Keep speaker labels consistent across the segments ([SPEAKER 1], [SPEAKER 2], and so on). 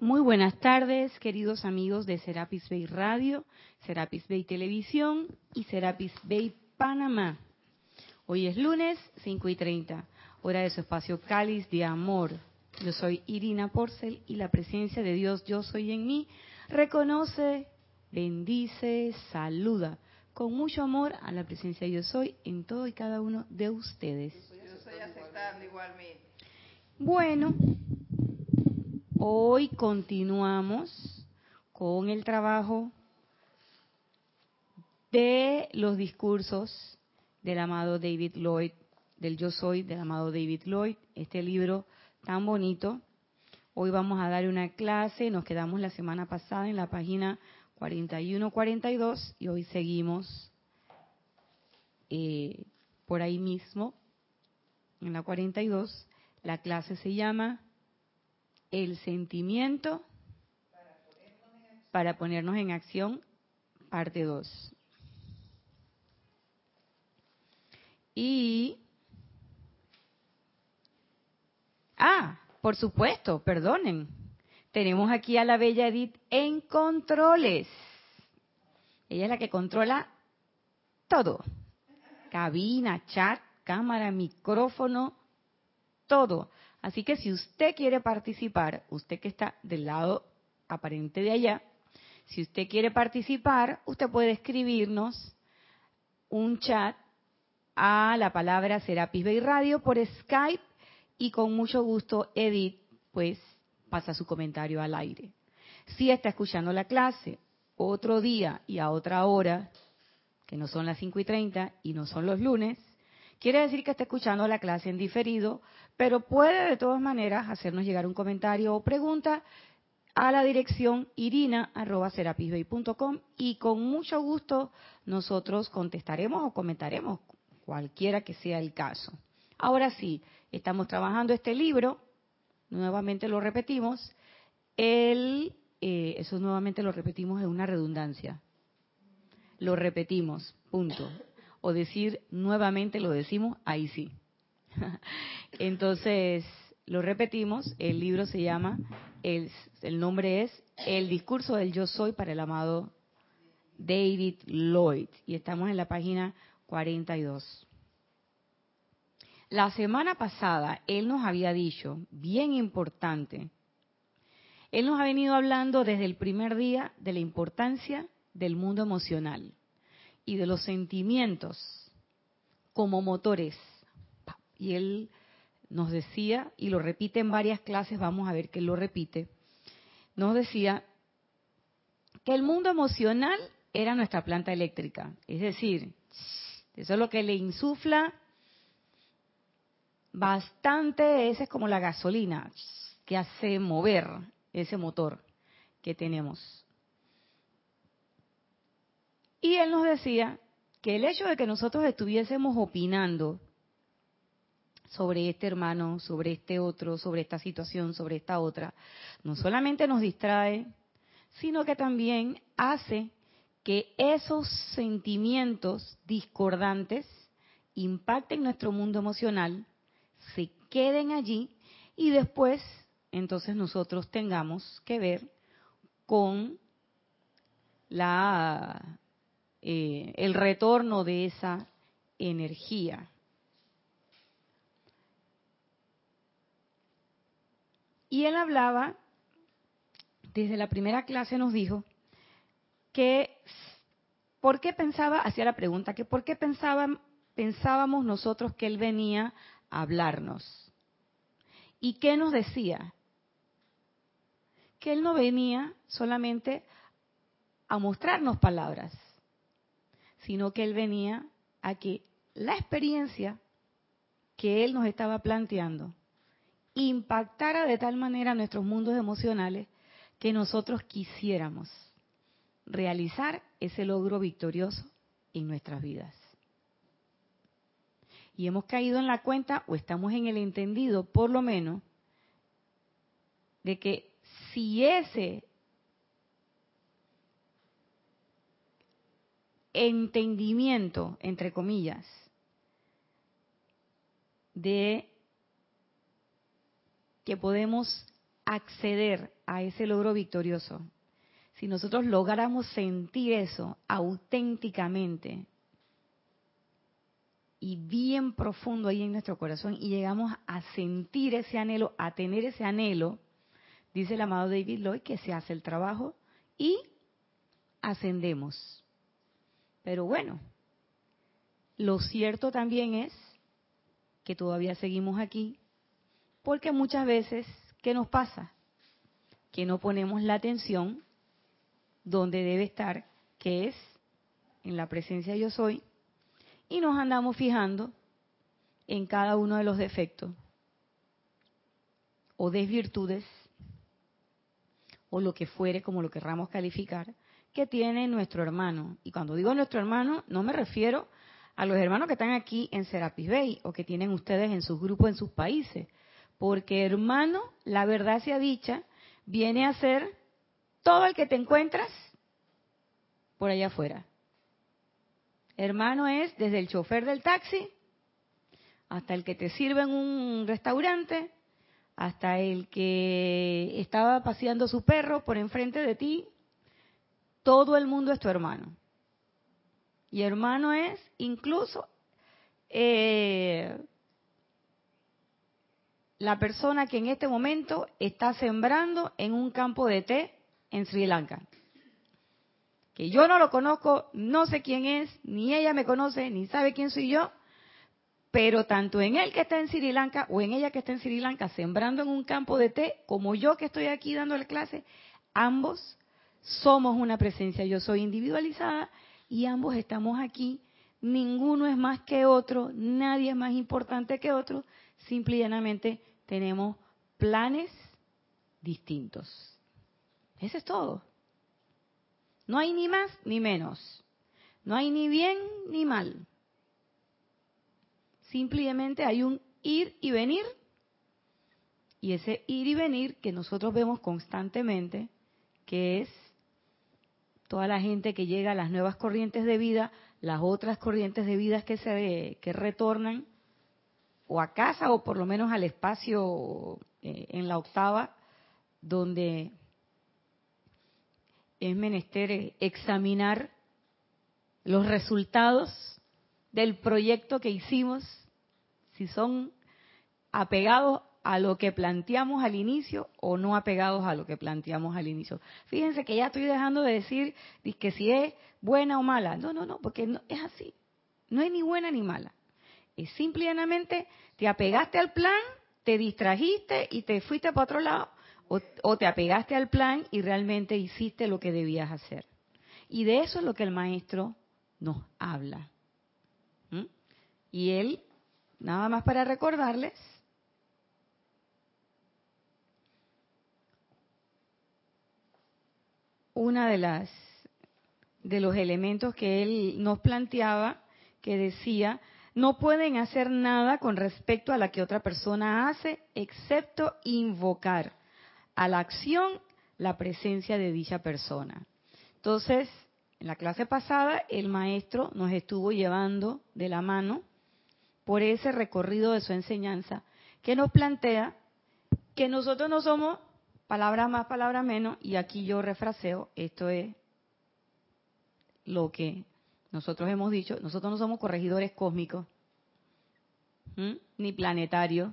[SPEAKER 1] Muy buenas tardes, queridos amigos de Serapis Bay Radio, Serapis Bay Televisión y Serapis Bay Panamá. Hoy es lunes 5 y 30, hora de su espacio Cáliz de Amor. Yo soy Irina Porcel y la presencia de Dios Yo Soy en mí reconoce, bendice, saluda con mucho amor a la presencia de Yo Soy en todo y cada uno de ustedes.
[SPEAKER 2] Yo soy aceptando igualmente.
[SPEAKER 1] Bueno, hoy continuamos con el trabajo de los discursos del amado David Lloyd, del Yo Soy del amado David Lloyd, este libro tan bonito. Hoy vamos a dar una clase, nos quedamos la semana pasada en la página 41-42 y hoy seguimos eh, por ahí mismo, en la 42. La clase se llama El sentimiento para ponernos en acción, parte 2. Y... Ah, por supuesto, perdonen. Tenemos aquí a la bella Edith en controles. Ella es la que controla todo. Cabina, chat, cámara, micrófono, todo. Así que si usted quiere participar, usted que está del lado aparente de allá, si usted quiere participar, usted puede escribirnos un chat a la palabra Serapis Bay Radio por Skype y con mucho gusto Edith pues pasa su comentario al aire. Si está escuchando la clase otro día y a otra hora, que no son las 5 y 30 y no son los lunes, quiere decir que está escuchando la clase en diferido, pero puede de todas maneras hacernos llegar un comentario o pregunta a la dirección irina.serapisbay.com y con mucho gusto nosotros contestaremos o comentaremos, cualquiera que sea el caso. Ahora sí, estamos trabajando este libro, nuevamente lo repetimos, el, eh, eso nuevamente lo repetimos en una redundancia. Lo repetimos, punto. O decir nuevamente lo decimos, ahí sí. Entonces, lo repetimos, el libro se llama, el, el nombre es El discurso del yo soy para el amado David Lloyd. Y estamos en la página 42. La semana pasada él nos había dicho, bien importante, él nos ha venido hablando desde el primer día de la importancia del mundo emocional y de los sentimientos como motores. Y él nos decía, y lo repite en varias clases, vamos a ver que lo repite, nos decía que el mundo emocional era nuestra planta eléctrica. Es decir, eso es lo que le insufla bastante, esa es como la gasolina que hace mover ese motor que tenemos. Y él nos decía que el hecho de que nosotros estuviésemos opinando sobre este hermano, sobre este otro, sobre esta situación, sobre esta otra, no solamente nos distrae, sino que también hace que esos sentimientos discordantes impacten nuestro mundo emocional se queden allí y después entonces nosotros tengamos que ver con la eh, el retorno de esa energía. Y él hablaba, desde la primera clase nos dijo, que ¿por qué pensaba, hacía la pregunta, que por qué pensaban, pensábamos nosotros que él venía hablarnos. ¿Y qué nos decía? Que Él no venía solamente a mostrarnos palabras, sino que Él venía a que la experiencia que Él nos estaba planteando impactara de tal manera nuestros mundos emocionales que nosotros quisiéramos realizar ese logro victorioso en nuestras vidas. Y hemos caído en la cuenta o estamos en el entendido, por lo menos, de que si ese entendimiento, entre comillas, de que podemos acceder a ese logro victorioso, si nosotros lográramos sentir eso auténticamente y bien profundo ahí en nuestro corazón y llegamos a sentir ese anhelo, a tener ese anhelo, dice el amado David Lloyd que se hace el trabajo y ascendemos. Pero bueno, lo cierto también es que todavía seguimos aquí, porque muchas veces, ¿qué nos pasa? Que no ponemos la atención donde debe estar, que es en la presencia yo soy, y nos andamos fijando en cada uno de los defectos o desvirtudes o lo que fuere, como lo querramos calificar, que tiene nuestro hermano. Y cuando digo nuestro hermano, no me refiero a los hermanos que están aquí en Serapis Bay o que tienen ustedes en sus grupos en sus países. Porque hermano, la verdad sea dicha, viene a ser todo el que te encuentras por allá afuera. Hermano es desde el chofer del taxi hasta el que te sirve en un restaurante, hasta el que estaba paseando su perro por enfrente de ti. Todo el mundo es tu hermano. Y hermano es incluso eh, la persona que en este momento está sembrando en un campo de té en Sri Lanka. Que yo no lo conozco, no sé quién es, ni ella me conoce, ni sabe quién soy yo, pero tanto en él que está en Sri Lanka o en ella que está en Sri Lanka sembrando en un campo de té, como yo que estoy aquí dando la clase, ambos somos una presencia. Yo soy individualizada y ambos estamos aquí. Ninguno es más que otro, nadie es más importante que otro, simple y llanamente tenemos planes distintos. Ese es todo. No hay ni más ni menos. No hay ni bien ni mal. Simplemente hay un ir y venir. Y ese ir y venir que nosotros vemos constantemente, que es toda la gente que llega a las nuevas corrientes de vida, las otras corrientes de vida que se que retornan o a casa o por lo menos al espacio eh, en la octava donde es menester examinar los resultados del proyecto que hicimos, si son apegados a lo que planteamos al inicio o no apegados a lo que planteamos al inicio. Fíjense que ya estoy dejando de decir que si es buena o mala. No, no, no, porque no, es así. No es ni buena ni mala. Es simplemente te apegaste al plan, te distrajiste y te fuiste para otro lado o, o te apegaste al plan y realmente hiciste lo que debías hacer. Y de eso es lo que el maestro nos habla. ¿Mm? Y él, nada más para recordarles, una de las de los elementos que él nos planteaba que decía no pueden hacer nada con respecto a la que otra persona hace excepto invocar a la acción la presencia de dicha persona. Entonces, en la clase pasada el maestro nos estuvo llevando de la mano por ese recorrido de su enseñanza que nos plantea que nosotros no somos palabra más, palabra menos, y aquí yo refraseo, esto es lo que nosotros hemos dicho, nosotros no somos corregidores cósmicos, ni planetarios,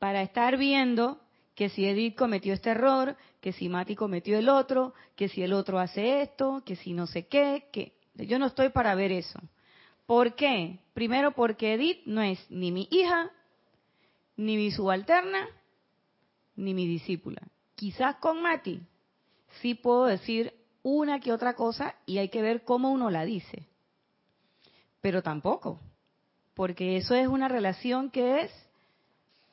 [SPEAKER 1] para estar viendo que si Edith cometió este error, que si Mati cometió el otro, que si el otro hace esto, que si no sé qué, que yo no estoy para ver eso. ¿Por qué? Primero porque Edith no es ni mi hija, ni mi subalterna, ni mi discípula. Quizás con Mati sí puedo decir una que otra cosa y hay que ver cómo uno la dice. Pero tampoco, porque eso es una relación que es,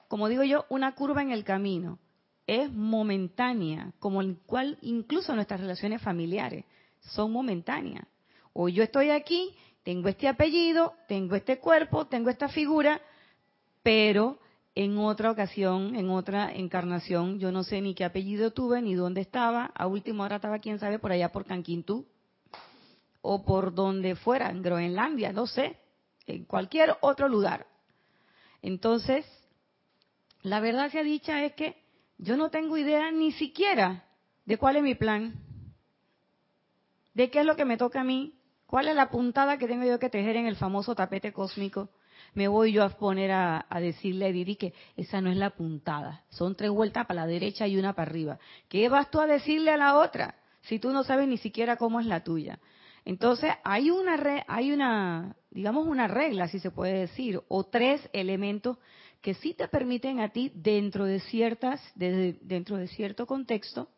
[SPEAKER 1] como digo yo, una curva en el camino. Es momentánea, como el cual incluso nuestras relaciones familiares son momentáneas. O yo estoy aquí, tengo este apellido, tengo este cuerpo, tengo esta figura, pero en otra ocasión, en otra encarnación, yo no sé ni qué apellido tuve, ni dónde estaba, a última hora estaba, quién sabe, por allá por Canquintú, o por donde fuera, en Groenlandia, no sé, en cualquier otro lugar. Entonces, la verdad sea dicha es que yo no tengo idea ni siquiera de cuál es mi plan, de qué es lo que me toca a mí, cuál es la puntada que tengo yo que tejer en el famoso tapete cósmico. Me voy yo a poner a, decirle a Didi que esa no es la puntada, son tres vueltas para la derecha y una para arriba. ¿Qué vas tú a decirle a la otra si tú no sabes ni siquiera cómo es la tuya? Entonces hay una, hay una, digamos una regla, si se puede decir, o tres elementos que sí te permiten a ti dentro de ciertas, dentro de cierto contexto,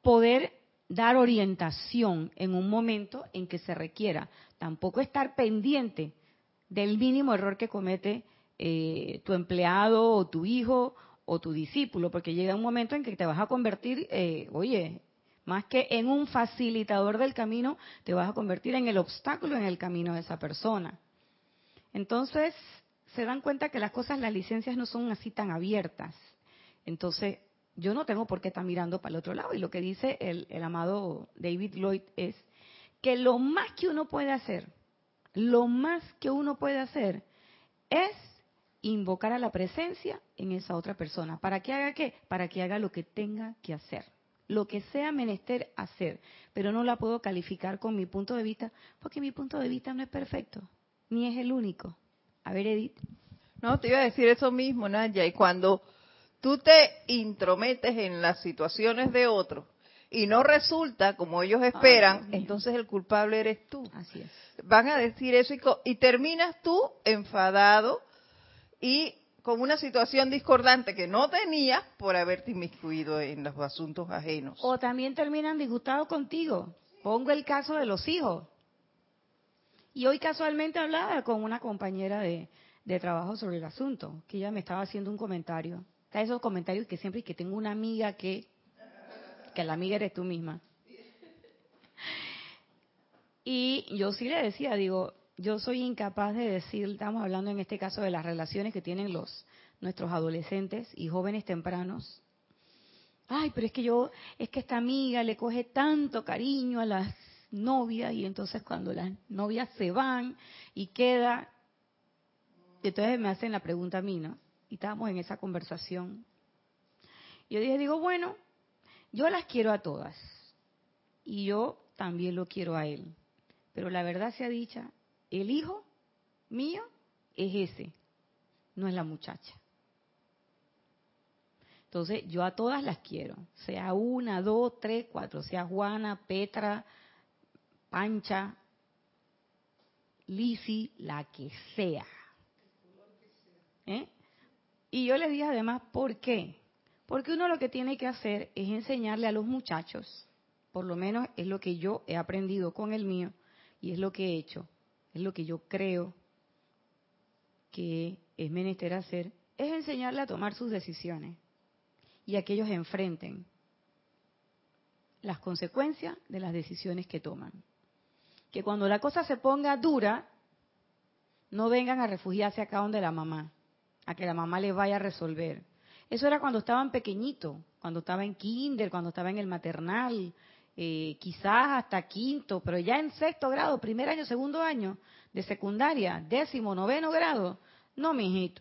[SPEAKER 1] poder dar orientación en un momento en que se requiera. Tampoco estar pendiente del mínimo error que comete eh, tu empleado o tu hijo o tu discípulo, porque llega un momento en que te vas a convertir, eh, oye, más que en un facilitador del camino, te vas a convertir en el obstáculo en el camino de esa persona. Entonces, se dan cuenta que las cosas, las licencias no son así tan abiertas. Entonces, yo no tengo por qué estar mirando para el otro lado. Y lo que dice el, el amado David Lloyd es que lo más que uno puede hacer, lo más que uno puede hacer es invocar a la presencia en esa otra persona. ¿Para que haga qué? Para que haga lo que tenga que hacer lo que sea menester hacer, pero no la puedo calificar con mi punto de vista, porque mi punto de vista no es perfecto, ni es el único. A ver, Edith.
[SPEAKER 2] No, te iba a decir eso mismo, Nadia, y cuando tú te intrometes en las situaciones de otros y no resulta como ellos esperan, entonces el culpable eres tú.
[SPEAKER 1] Así es.
[SPEAKER 2] Van a decir eso y, y terminas tú enfadado y con una situación discordante que no tenías por haberte inmiscuido en los asuntos ajenos.
[SPEAKER 1] O también terminan disgustados contigo. Pongo el caso de los hijos. Y hoy casualmente hablaba con una compañera de, trabajo sobre el asunto, que ella me estaba haciendo un comentario. Esos comentarios que siempre que tengo una amiga que, que la amiga eres tú misma. Y yo sí le decía, digo, yo soy incapaz de decir, estamos hablando en este caso de las relaciones que tienen los nuestros adolescentes y jóvenes tempranos. Ay, pero es que yo, es que esta amiga le coge tanto cariño a las novias y entonces cuando las novias se van y queda, entonces me hacen la pregunta a mí, ¿no? Y estábamos en esa conversación. Yo dije, digo, bueno, yo las quiero a todas y yo también lo quiero a él. Pero la verdad sea dicha, el hijo mío es ese, no es la muchacha. Entonces, yo a todas las quiero, sea una, dos, tres, cuatro, sea Juana, Petra, Pancha, Lisi, la que sea. ¿Eh? Y yo le dije además, ¿por qué? Porque uno lo que tiene que hacer es enseñarle a los muchachos, por lo menos es lo que yo he aprendido con el mío y es lo que he hecho, es lo que yo creo que es menester hacer, es enseñarle a tomar sus decisiones y a que ellos enfrenten las consecuencias de las decisiones que toman. Que cuando la cosa se ponga dura, no vengan a refugiarse acá donde la mamá, a que la mamá les vaya a resolver. Eso era cuando estaban pequeñitos, cuando estaba en kinder, cuando estaba en el maternal, eh, quizás hasta quinto, pero ya en sexto grado, primer año, segundo año de secundaria, décimo, noveno grado, no, mijito.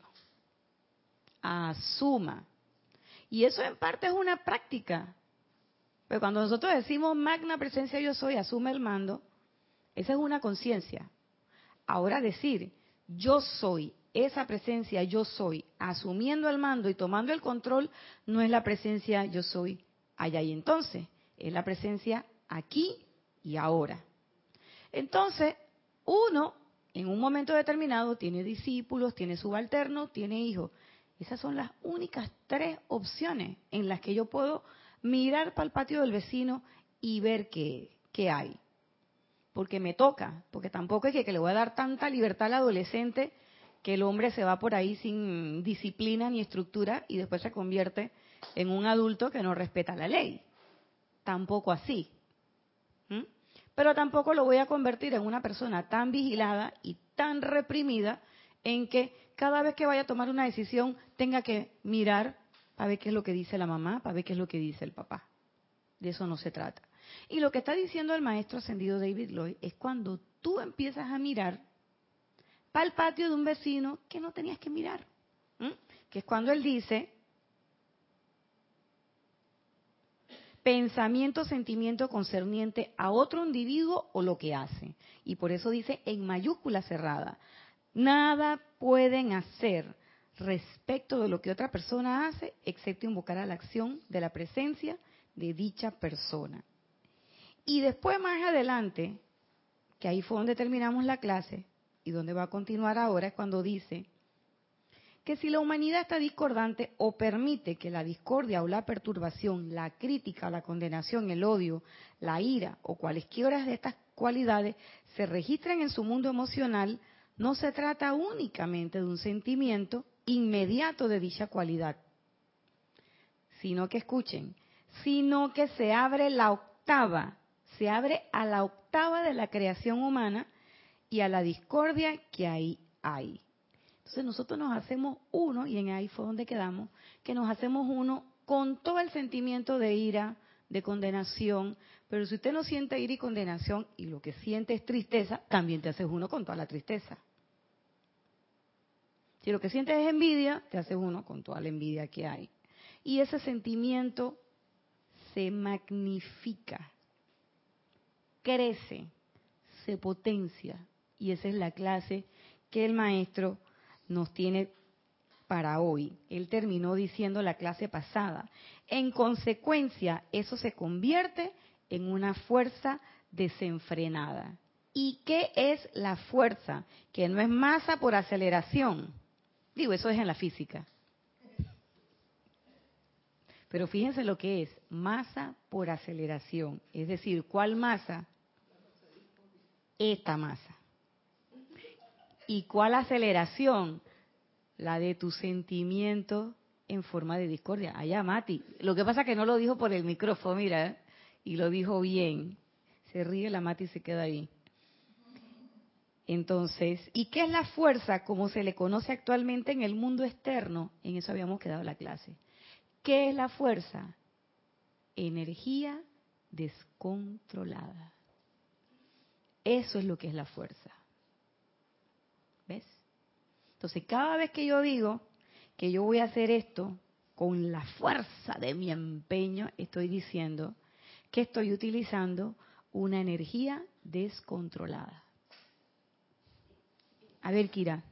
[SPEAKER 1] Asuma. Y eso en parte es una práctica. Pero cuando nosotros decimos magna presencia yo soy, asume el mando, esa es una conciencia. Ahora decir, yo soy, esa presencia yo soy, asumiendo el mando y tomando el control, no es la presencia yo soy allá y entonces es la presencia aquí y ahora. Entonces, uno en un momento determinado tiene discípulos, tiene subalternos, tiene hijos. Esas son las únicas tres opciones en las que yo puedo mirar para el patio del vecino y ver qué, qué hay. Porque me toca, porque tampoco es que, que le voy a dar tanta libertad al adolescente que el hombre se va por ahí sin disciplina ni estructura y después se convierte en un adulto que no respeta la ley tampoco así. Pero tampoco lo voy a convertir en una persona tan vigilada y tan reprimida en que cada vez que vaya a tomar una decisión tenga que mirar para ver qué es lo que dice la mamá, para ver qué es lo que dice el papá. De eso no se trata. Y lo que está diciendo el maestro ascendido David Lloyd es cuando tú empiezas a mirar para el patio de un vecino que no tenías que mirar. Que es cuando él dice, pensamiento, sentimiento concerniente a otro individuo o lo que hace. Y por eso dice en mayúscula cerrada, nada pueden hacer respecto de lo que otra persona hace, excepto invocar a la acción de la presencia de dicha persona. Y después más adelante, que ahí fue donde terminamos la clase y donde va a continuar ahora, es cuando dice que si la humanidad está discordante o permite que la discordia o la perturbación, la crítica, la condenación, el odio, la ira o cualesquiera de estas cualidades se registren en su mundo emocional, no se trata únicamente de un sentimiento inmediato de dicha cualidad, sino que escuchen, sino que se abre la octava, se abre a la octava de la creación humana y a la discordia que ahí hay. Entonces nosotros nos hacemos uno, y en ahí fue donde quedamos, que nos hacemos uno con todo el sentimiento de ira, de condenación, pero si usted no siente ira y condenación y lo que siente es tristeza, también te haces uno con toda la tristeza. Si lo que sientes es envidia, te haces uno con toda la envidia que hay. Y ese sentimiento se magnifica, crece, se potencia. Y esa es la clase que el maestro nos tiene para hoy. Él terminó diciendo la clase pasada. En consecuencia, eso se convierte en una fuerza desenfrenada. ¿Y qué es la fuerza? Que no es masa por aceleración, Digo, eso es en la física. Pero fíjense lo que es masa por aceleración. Es decir, ¿cuál masa? Esta masa. ¿Y cuál aceleración? La de tu sentimiento en forma de discordia. Allá, Mati. Lo que pasa es que no lo dijo por el micrófono, mira, y lo dijo bien. Se ríe la Mati y se queda ahí. Entonces, ¿y qué es la fuerza como se le conoce actualmente en el mundo externo? En eso habíamos quedado la clase. ¿Qué es la fuerza? Energía descontrolada. Eso es lo que es la fuerza. Entonces, cada vez que yo digo que yo voy a hacer esto con la fuerza de mi empeño, estoy diciendo que estoy utilizando una energía descontrolada. A ver, Kira.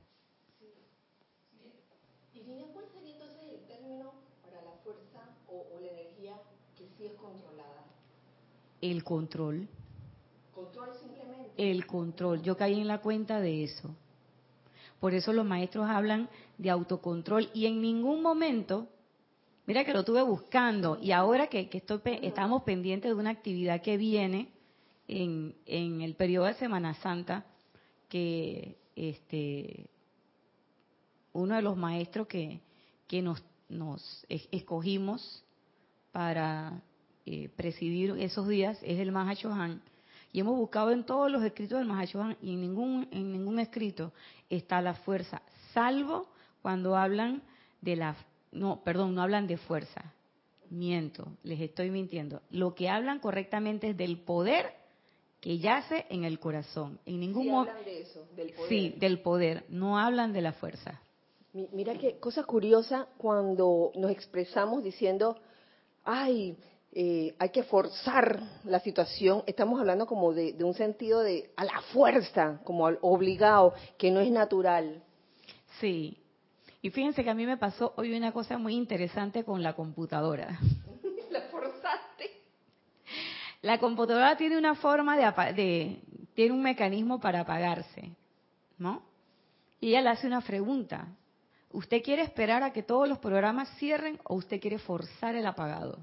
[SPEAKER 3] ¿cuál sería entonces el término para la fuerza o, la energía que sí es controlada?
[SPEAKER 1] El control.
[SPEAKER 3] ¿Control simplemente?
[SPEAKER 1] El control. Yo caí en la cuenta de eso. Por eso los maestros hablan de autocontrol y en ningún momento, mira que lo tuve buscando y ahora que, estoy, estamos pendientes de una actividad que viene en, en el periodo de Semana Santa, que este, uno de los maestros que, que nos, nos escogimos para eh, presidir esos días es el Mahashohan. Y hemos buscado en todos los escritos del Mahashohan y en ningún, en ningún escrito está la fuerza, salvo cuando hablan de la... No, perdón, no hablan de fuerza. Miento, les estoy mintiendo. Lo que hablan correctamente es del poder que yace en el corazón. En ningún
[SPEAKER 3] sí, hablan de eso, del poder.
[SPEAKER 1] Sí, del poder. No hablan de la fuerza.
[SPEAKER 3] Mira qué cosa curiosa cuando nos expresamos diciendo, ay, eh, hay que forzar la situación. Estamos hablando como de, de un sentido de a la fuerza, como al obligado, que no es natural.
[SPEAKER 1] Sí. Y fíjense que a mí me pasó hoy una cosa muy interesante con la computadora. La computadora tiene una forma de, tiene un mecanismo para apagarse, ¿no? Y ella le hace una pregunta. ¿Usted quiere esperar a que todos los programas cierren o usted quiere forzar el apagado?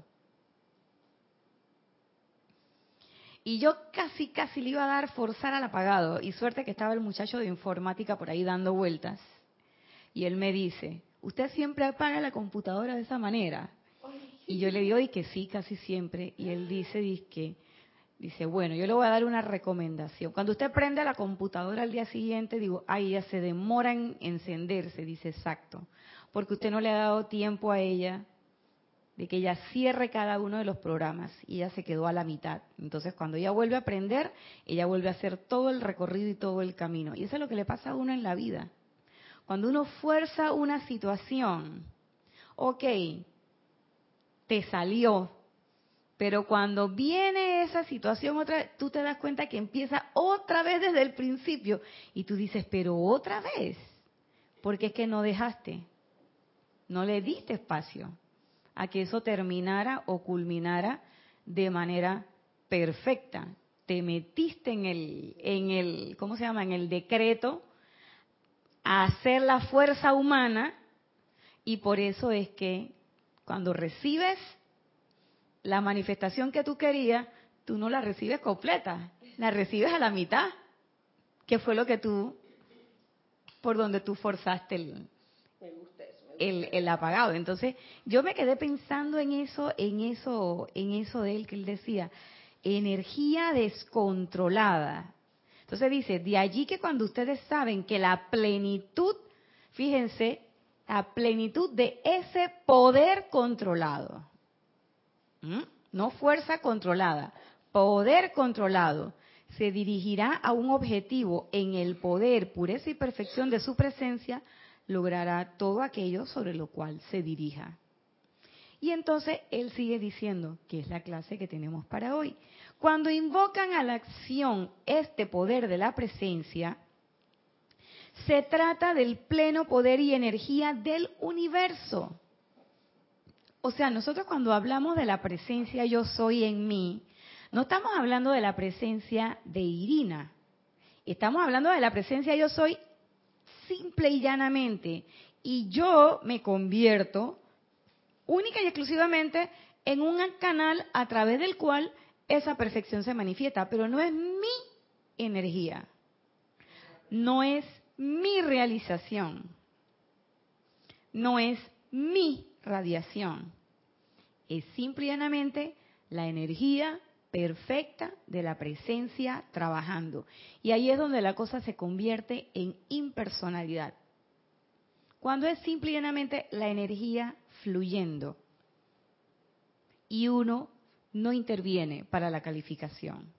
[SPEAKER 1] Y yo casi, casi le iba a dar forzar al apagado. Y suerte que estaba el muchacho de informática por ahí dando vueltas. Y él me dice, usted siempre apaga la computadora de esa manera. Y yo le digo, y que sí, casi siempre. Y él dice, dice, dice, bueno, yo le voy a dar una recomendación. Cuando usted prende la computadora al día siguiente, digo, ay, ya se demora en encenderse, dice exacto. Porque usted no le ha dado tiempo a ella de que ella cierre cada uno de los programas y ella se quedó a la mitad. Entonces, cuando ella vuelve a aprender, ella vuelve a hacer todo el recorrido y todo el camino. Y eso es lo que le pasa a uno en la vida. Cuando uno fuerza una situación, ok, te salió, Pero cuando viene esa situación otra tú te das cuenta que empieza otra vez desde el principio y tú dices, pero otra vez, porque es que no dejaste, no le diste espacio a que eso terminara o culminara de manera perfecta. Te metiste en el, en el, ¿cómo se llama? En el decreto a hacer la fuerza humana y por eso es que cuando recibes la manifestación que tú querías, tú no la recibes completa, la recibes a la mitad, que fue lo que tú, por donde tú forzaste el, el, el, apagado. Entonces, yo me quedé pensando en eso, en eso, en eso de él que él decía, energía descontrolada. Entonces dice, de allí que cuando ustedes saben que la plenitud, fíjense, la plenitud de ese poder controlado, no fuerza controlada, poder controlado, se dirigirá a un objetivo en el poder, pureza y perfección de su presencia, logrará todo aquello sobre lo cual se dirija. Y entonces él sigue diciendo, que es la clase que tenemos para hoy. Cuando invocan a la acción este poder de la presencia, se trata del pleno poder y energía del universo. O sea, nosotros cuando hablamos de la presencia yo soy en mí, no estamos hablando de la presencia de Irina. Estamos hablando de la presencia yo soy simple y llanamente. Y yo me convierto única y exclusivamente en un canal a través del cual esa perfección se manifiesta. Pero no es mi energía. No es mi realización. No es mi radiación. Es simplemente la energía perfecta de la presencia trabajando. Y ahí es donde la cosa se convierte en impersonalidad. Cuando es simplemente la energía fluyendo y uno no interviene para la calificación.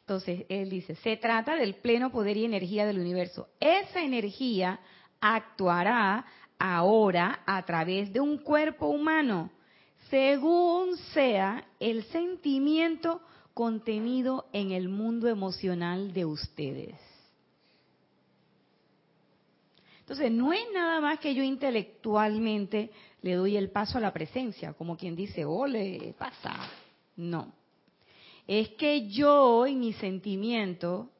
[SPEAKER 1] Entonces, él dice, se trata del pleno poder y energía del universo. Esa energía actuará ahora a través de un cuerpo humano, según sea el sentimiento contenido en el mundo emocional de ustedes. Entonces, no es nada más que yo intelectualmente le doy el paso a la presencia, como quien dice, ole, pasa. No. Es que yo en mi sentimiento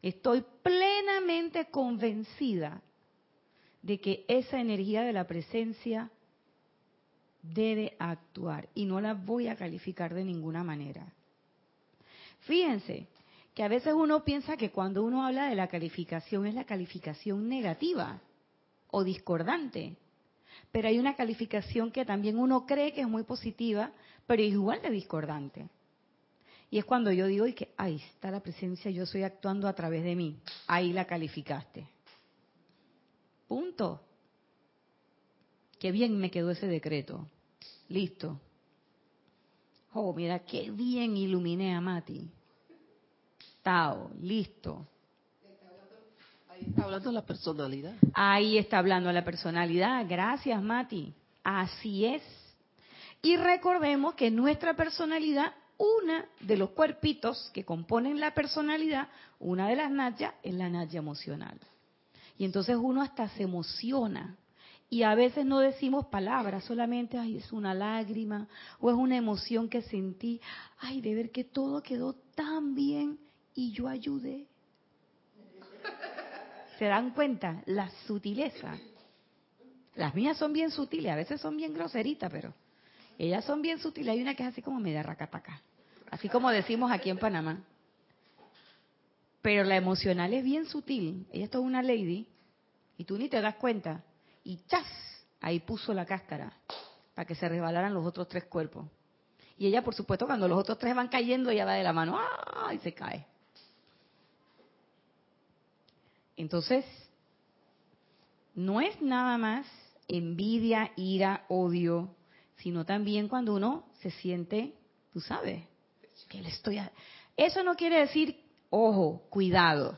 [SPEAKER 1] estoy plenamente convencida de que esa energía de la presencia debe actuar y no la voy a calificar de ninguna manera. Fíjense que a veces uno piensa que cuando uno habla de la calificación es la calificación negativa o discordante, pero hay una calificación que también uno cree que es muy positiva, pero es igual de discordante. Y es cuando yo digo, y que ahí está la presencia, yo estoy actuando a través de mí. Ahí la calificaste. Punto. Qué bien me quedó ese decreto. Listo. Oh, mira, qué bien iluminé a Mati. Tao, listo.
[SPEAKER 4] Ahí está hablando la personalidad.
[SPEAKER 1] Ahí está hablando la personalidad. Gracias, Mati. Así es. Y recordemos que nuestra personalidad, una de los cuerpitos que componen la personalidad, una de las nayas, es la naya emocional. Y entonces uno hasta se emociona. Y a veces no decimos palabras, solamente, ay, es una lágrima o es una emoción que sentí, ay, de ver que todo quedó tan bien y yo ayudé. ¿Se dan cuenta? La sutileza. Las mías son bien sutiles, a veces son bien groseritas, pero ellas son bien sutiles. Hay una que es así como media racataca, así como decimos aquí en Panamá. Pero la emocional es bien sutil. Ella es toda una lady y tú ni te das cuenta. Y ¡chas! Ahí puso la cáscara para que se resbalaran los otros tres cuerpos. Y ella, por supuesto, cuando los otros tres van cayendo, ella va de la mano ¡ah! y se cae. Entonces, no es nada más envidia, ira, odio, sino también cuando uno se siente, tú sabes, que le estoy... Eso no quiere decir Ojo, cuidado.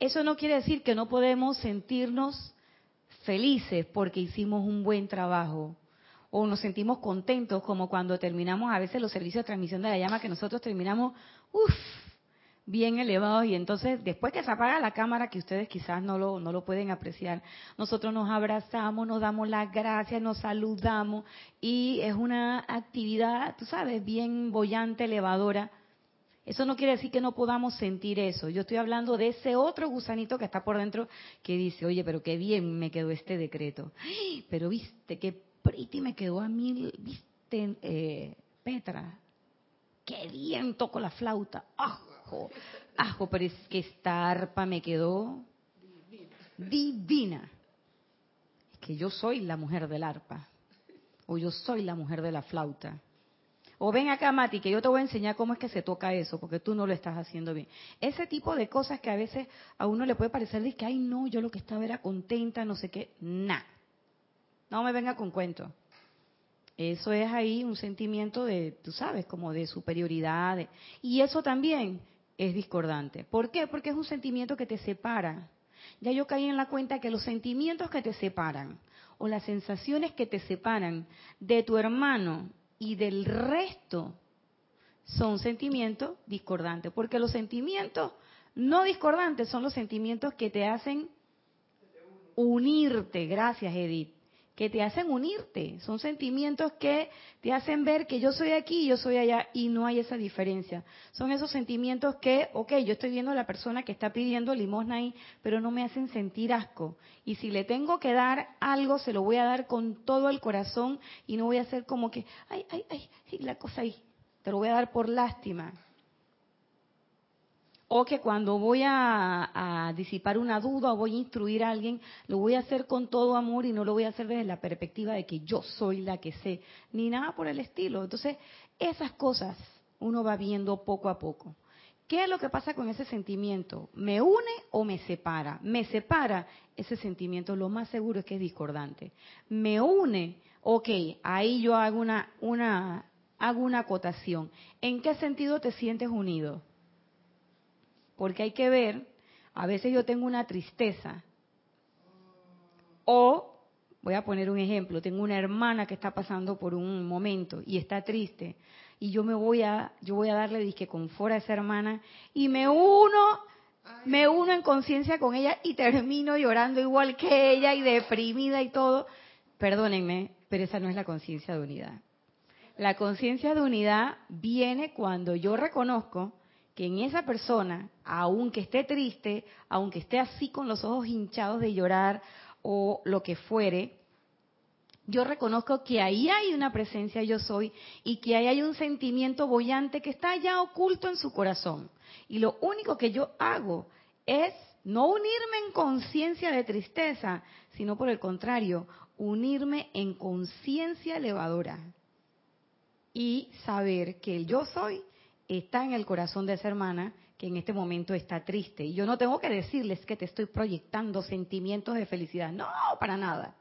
[SPEAKER 1] Eso no quiere decir que no podemos sentirnos felices porque hicimos un buen trabajo o nos sentimos contentos, como cuando terminamos a veces los servicios de transmisión de la llama, que nosotros terminamos, uff, bien elevados y entonces después que se apaga la cámara, que ustedes quizás no lo, no lo pueden apreciar, nosotros nos abrazamos, nos damos las gracias, nos saludamos y es una actividad, tú sabes, bien bollante, elevadora. Eso no quiere decir que no podamos sentir eso. Yo estoy hablando de ese otro gusanito que está por dentro que dice, oye, pero qué bien me quedó este decreto. Pero viste, qué pretty me quedó a mí, viste, eh, Petra, qué bien toco la flauta. Ajo, ajo, pero es que esta arpa me quedó divina. Es que yo soy la mujer del arpa. O yo soy la mujer de la flauta. O ven acá, Mati, que yo te voy a enseñar cómo es que se toca eso, porque tú no lo estás haciendo bien. Ese tipo de cosas que a veces a uno le puede parecer de que, ay, no, yo lo que estaba era contenta, no sé qué. Nah. No me venga con cuento. Eso es ahí un sentimiento de, tú sabes, como de superioridad. y eso también es discordante. ¿Por qué? Porque es un sentimiento que te separa. Ya yo caí en la cuenta que los sentimientos que te separan o las sensaciones que te separan de tu hermano y del resto son sentimientos discordantes, porque los sentimientos no discordantes son los sentimientos que te hacen unirte, gracias Edith, que te hacen unirte. Son sentimientos que te hacen ver que yo soy aquí y yo soy allá y no hay esa diferencia. Son esos sentimientos que, ok, yo estoy viendo a la persona que está pidiendo limosna ahí, pero no me hacen sentir asco. Y si le tengo que dar algo, se lo voy a dar con todo el corazón y no voy a hacer como que, ay, ay, ay, la cosa ahí. Te lo voy a dar por lástima o que cuando voy a, disipar una duda o voy a instruir a alguien, lo voy a hacer con todo amor y no lo voy a hacer desde la perspectiva de que yo soy la que sé, ni nada por el estilo. Entonces, esas cosas uno va viendo poco a poco. ¿Qué es lo que pasa con ese sentimiento? ¿Me une o me separa? Me separa ese sentimiento, lo más seguro es que es discordante. Me une, ok, ahí yo hago una, una, hago una acotación. ¿En qué sentido te sientes unido? Porque hay que ver, a veces yo tengo una tristeza, o, voy a poner un ejemplo, tengo una hermana que está pasando por un momento y está triste, y yo me voy a, yo voy a darle disque confort a esa hermana, y me uno, me uno en conciencia con ella y termino llorando igual que ella y deprimida y todo. Perdónenme, pero esa no es la conciencia de unidad. La conciencia de unidad viene cuando yo reconozco que en esa persona, aunque esté triste, aunque esté así con los ojos hinchados de llorar o lo que fuere, yo reconozco que ahí hay una presencia yo soy y que ahí hay un sentimiento bollante que está ya oculto en su corazón. Y lo único que yo hago es no unirme en conciencia de tristeza, sino por el contrario, unirme en conciencia elevadora y saber que el yo soy está en el corazón de esa hermana que en este momento está triste. Y yo no tengo que decirles que te estoy proyectando sentimientos de felicidad. No, para nada.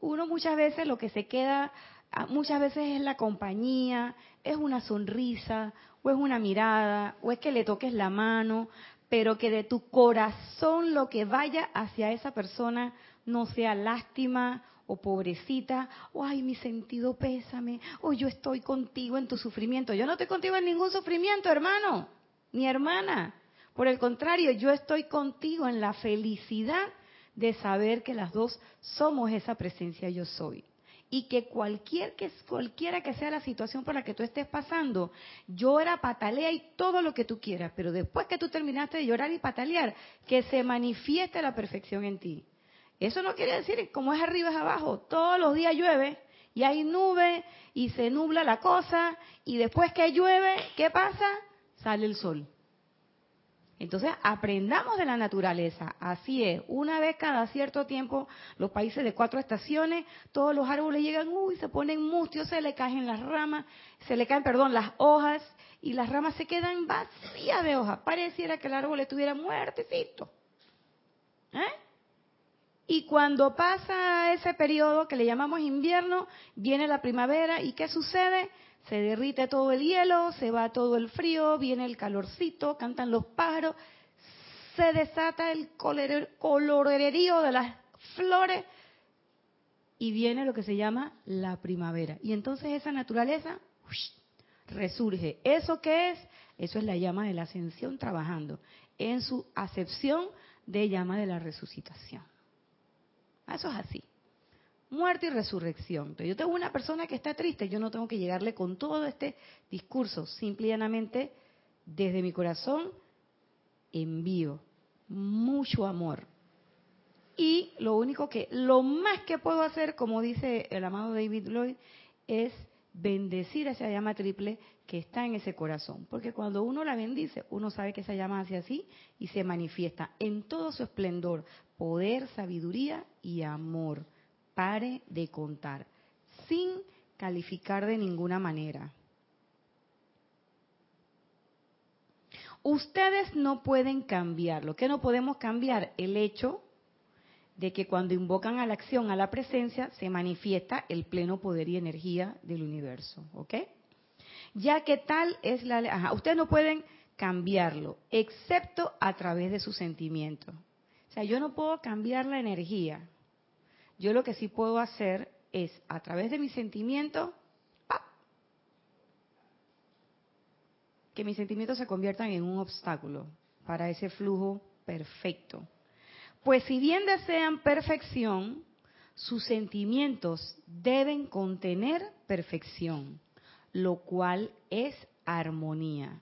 [SPEAKER 1] Uno muchas veces lo que se queda, ah, muchas veces es la compañía, es una sonrisa, o es una mirada, o es que le toques la mano, pero que de tu corazón lo que vaya hacia esa persona no sea lástima o pobrecita, o ay, mi sentido pésame, o yo estoy contigo en tu sufrimiento. Yo no estoy contigo en ningún sufrimiento, hermano, ni hermana. Por el contrario, yo estoy contigo en la felicidad de saber que las dos somos esa presencia yo soy. Y que, cualquier, que cualquiera que sea la situación por la que tú estés pasando, llora, patalea y todo lo que tú quieras, pero después que tú terminaste de llorar y patalear, que se manifieste la perfección en ti. Eso no quiere decir como es arriba es abajo. Todos los días llueve y hay nube y se nubla la cosa y después que llueve, ¿qué pasa? Sale el sol. Entonces, aprendamos de la naturaleza. Así es. Una vez cada cierto tiempo, los países de cuatro estaciones, todos los árboles llegan, uy, se ponen mustios, se le caen las ramas, se le caen, perdón, las hojas, y las ramas se quedan vacías de hojas. Pareciera que el árbol estuviera muertecito. ¿Eh? Y cuando pasa ese periodo que le llamamos invierno, viene la primavera y ¿qué sucede? Se derrite todo el hielo, se va todo el frío, viene el calorcito, cantan los pájaros, se desata el colorerío de las flores y viene lo que se llama la primavera. Y entonces esa naturaleza resurge. ¿Eso qué es? Eso es la llama de la ascensión trabajando en su acepción de llama de la resucitación. Eso es así. Muerte y resurrección. Entonces, yo tengo una persona que está triste, yo no tengo que llegarle con todo este discurso, simplemente desde mi corazón envío mucho amor. Y lo único que, lo más que puedo hacer, como dice el amado David Lloyd, es bendecir esa llama triple que está en ese corazón. Porque cuando uno la bendice, uno sabe que esa llama hace así y se manifiesta en todo su esplendor, poder, sabiduría y amor. Pare de contar, sin calificar de ninguna manera. Ustedes no pueden cambiar. Lo que no podemos cambiar, el hecho de que cuando invocan a la acción, a la presencia, se manifiesta el pleno poder y energía del universo, ¿ok? Ya que tal es la... Ajá, ustedes no pueden cambiarlo, excepto a través de su sentimiento. Sea, yo no puedo cambiar la energía. Yo lo que sí puedo hacer es, a través de mi sentimiento, que mis sentimientos se conviertan en un obstáculo para ese flujo perfecto. Pues si bien desean perfección, sus sentimientos deben contener perfección, lo cual es armonía.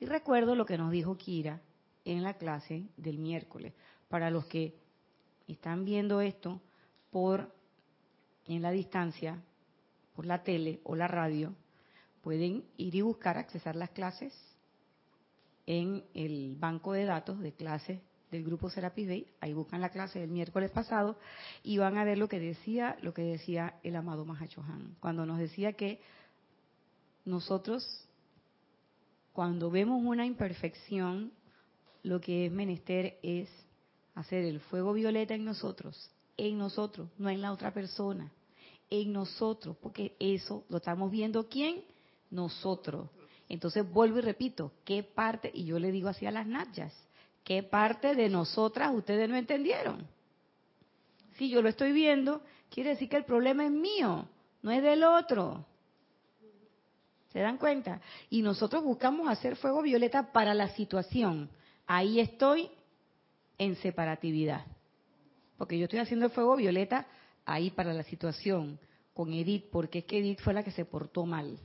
[SPEAKER 1] Y recuerdo lo que nos dijo Kira en la clase del miércoles. Para los que están viendo esto por en la distancia, por la tele o la radio, pueden ir y buscar, accesar las clases en el banco de datos de clases del grupo Serapis Bay, ahí buscan la clase del miércoles pasado y van a ver lo que decía, lo que decía el amado Mahachohan, cuando nos decía que nosotros cuando vemos una imperfección, lo que es menester es hacer el fuego violeta en nosotros, en nosotros, no en la otra persona, en nosotros, porque eso lo estamos viendo quién? Nosotros. Entonces vuelvo y repito, ¿qué parte? Y yo le digo así a las nachas, ¿qué parte de nosotras ustedes no entendieron? Si yo lo estoy viendo, quiere decir que el problema es mío, no es del otro. ¿Se dan cuenta? Y nosotros buscamos hacer fuego violeta para la situación. Ahí estoy en separatividad. Porque yo estoy haciendo el fuego violeta ahí para la situación con Edith, porque es que Edith fue la que se portó mal.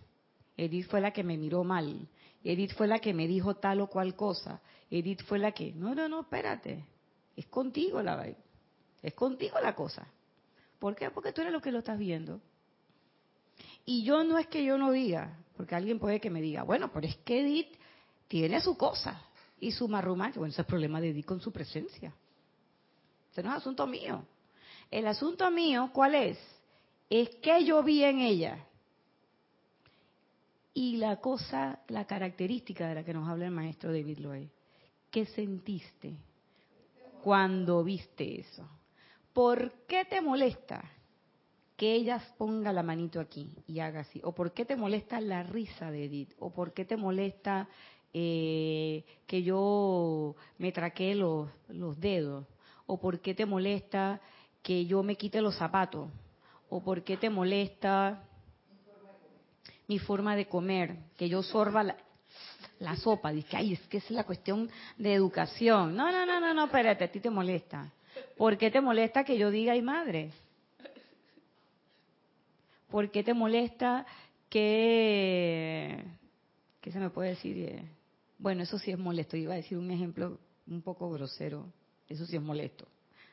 [SPEAKER 1] Edith fue la que me miró mal. Edith fue la que me dijo tal o cual cosa. Edith fue la que, no, no, no, espérate. Es contigo la Es contigo la cosa. ¿Por qué? Porque tú eres lo que lo estás viendo. Y yo no es que yo no diga, porque alguien puede que me diga, bueno, pero es que Edith tiene su cosa y su marruma, bueno, ese es el problema de Edith con su presencia. Ese no es asunto mío. El asunto mío, ¿cuál es? Es que yo vi en ella y la cosa, la característica de la que nos habla el maestro David Lloyd, ¿qué sentiste cuando viste eso? ¿Por qué te molesta que ella ponga la manito aquí y haga así? ¿O por qué te molesta la risa de Edith? ¿O por qué te molesta eh, que yo me traquee los, los dedos? ¿O por qué te molesta que yo me quite los zapatos? ¿O por qué te molesta mi forma de comer, que yo sorba la, sopa. Dice, ay, es que es la cuestión de educación. No, no, no, no, no, espérate, a ti te molesta. ¿Por qué te molesta que yo diga, ay, madre? ¿Por qué te molesta que... ¿Qué se me puede decir? Bueno, eso sí es molesto. Iba a decir un ejemplo un poco grosero. Eso sí es molesto.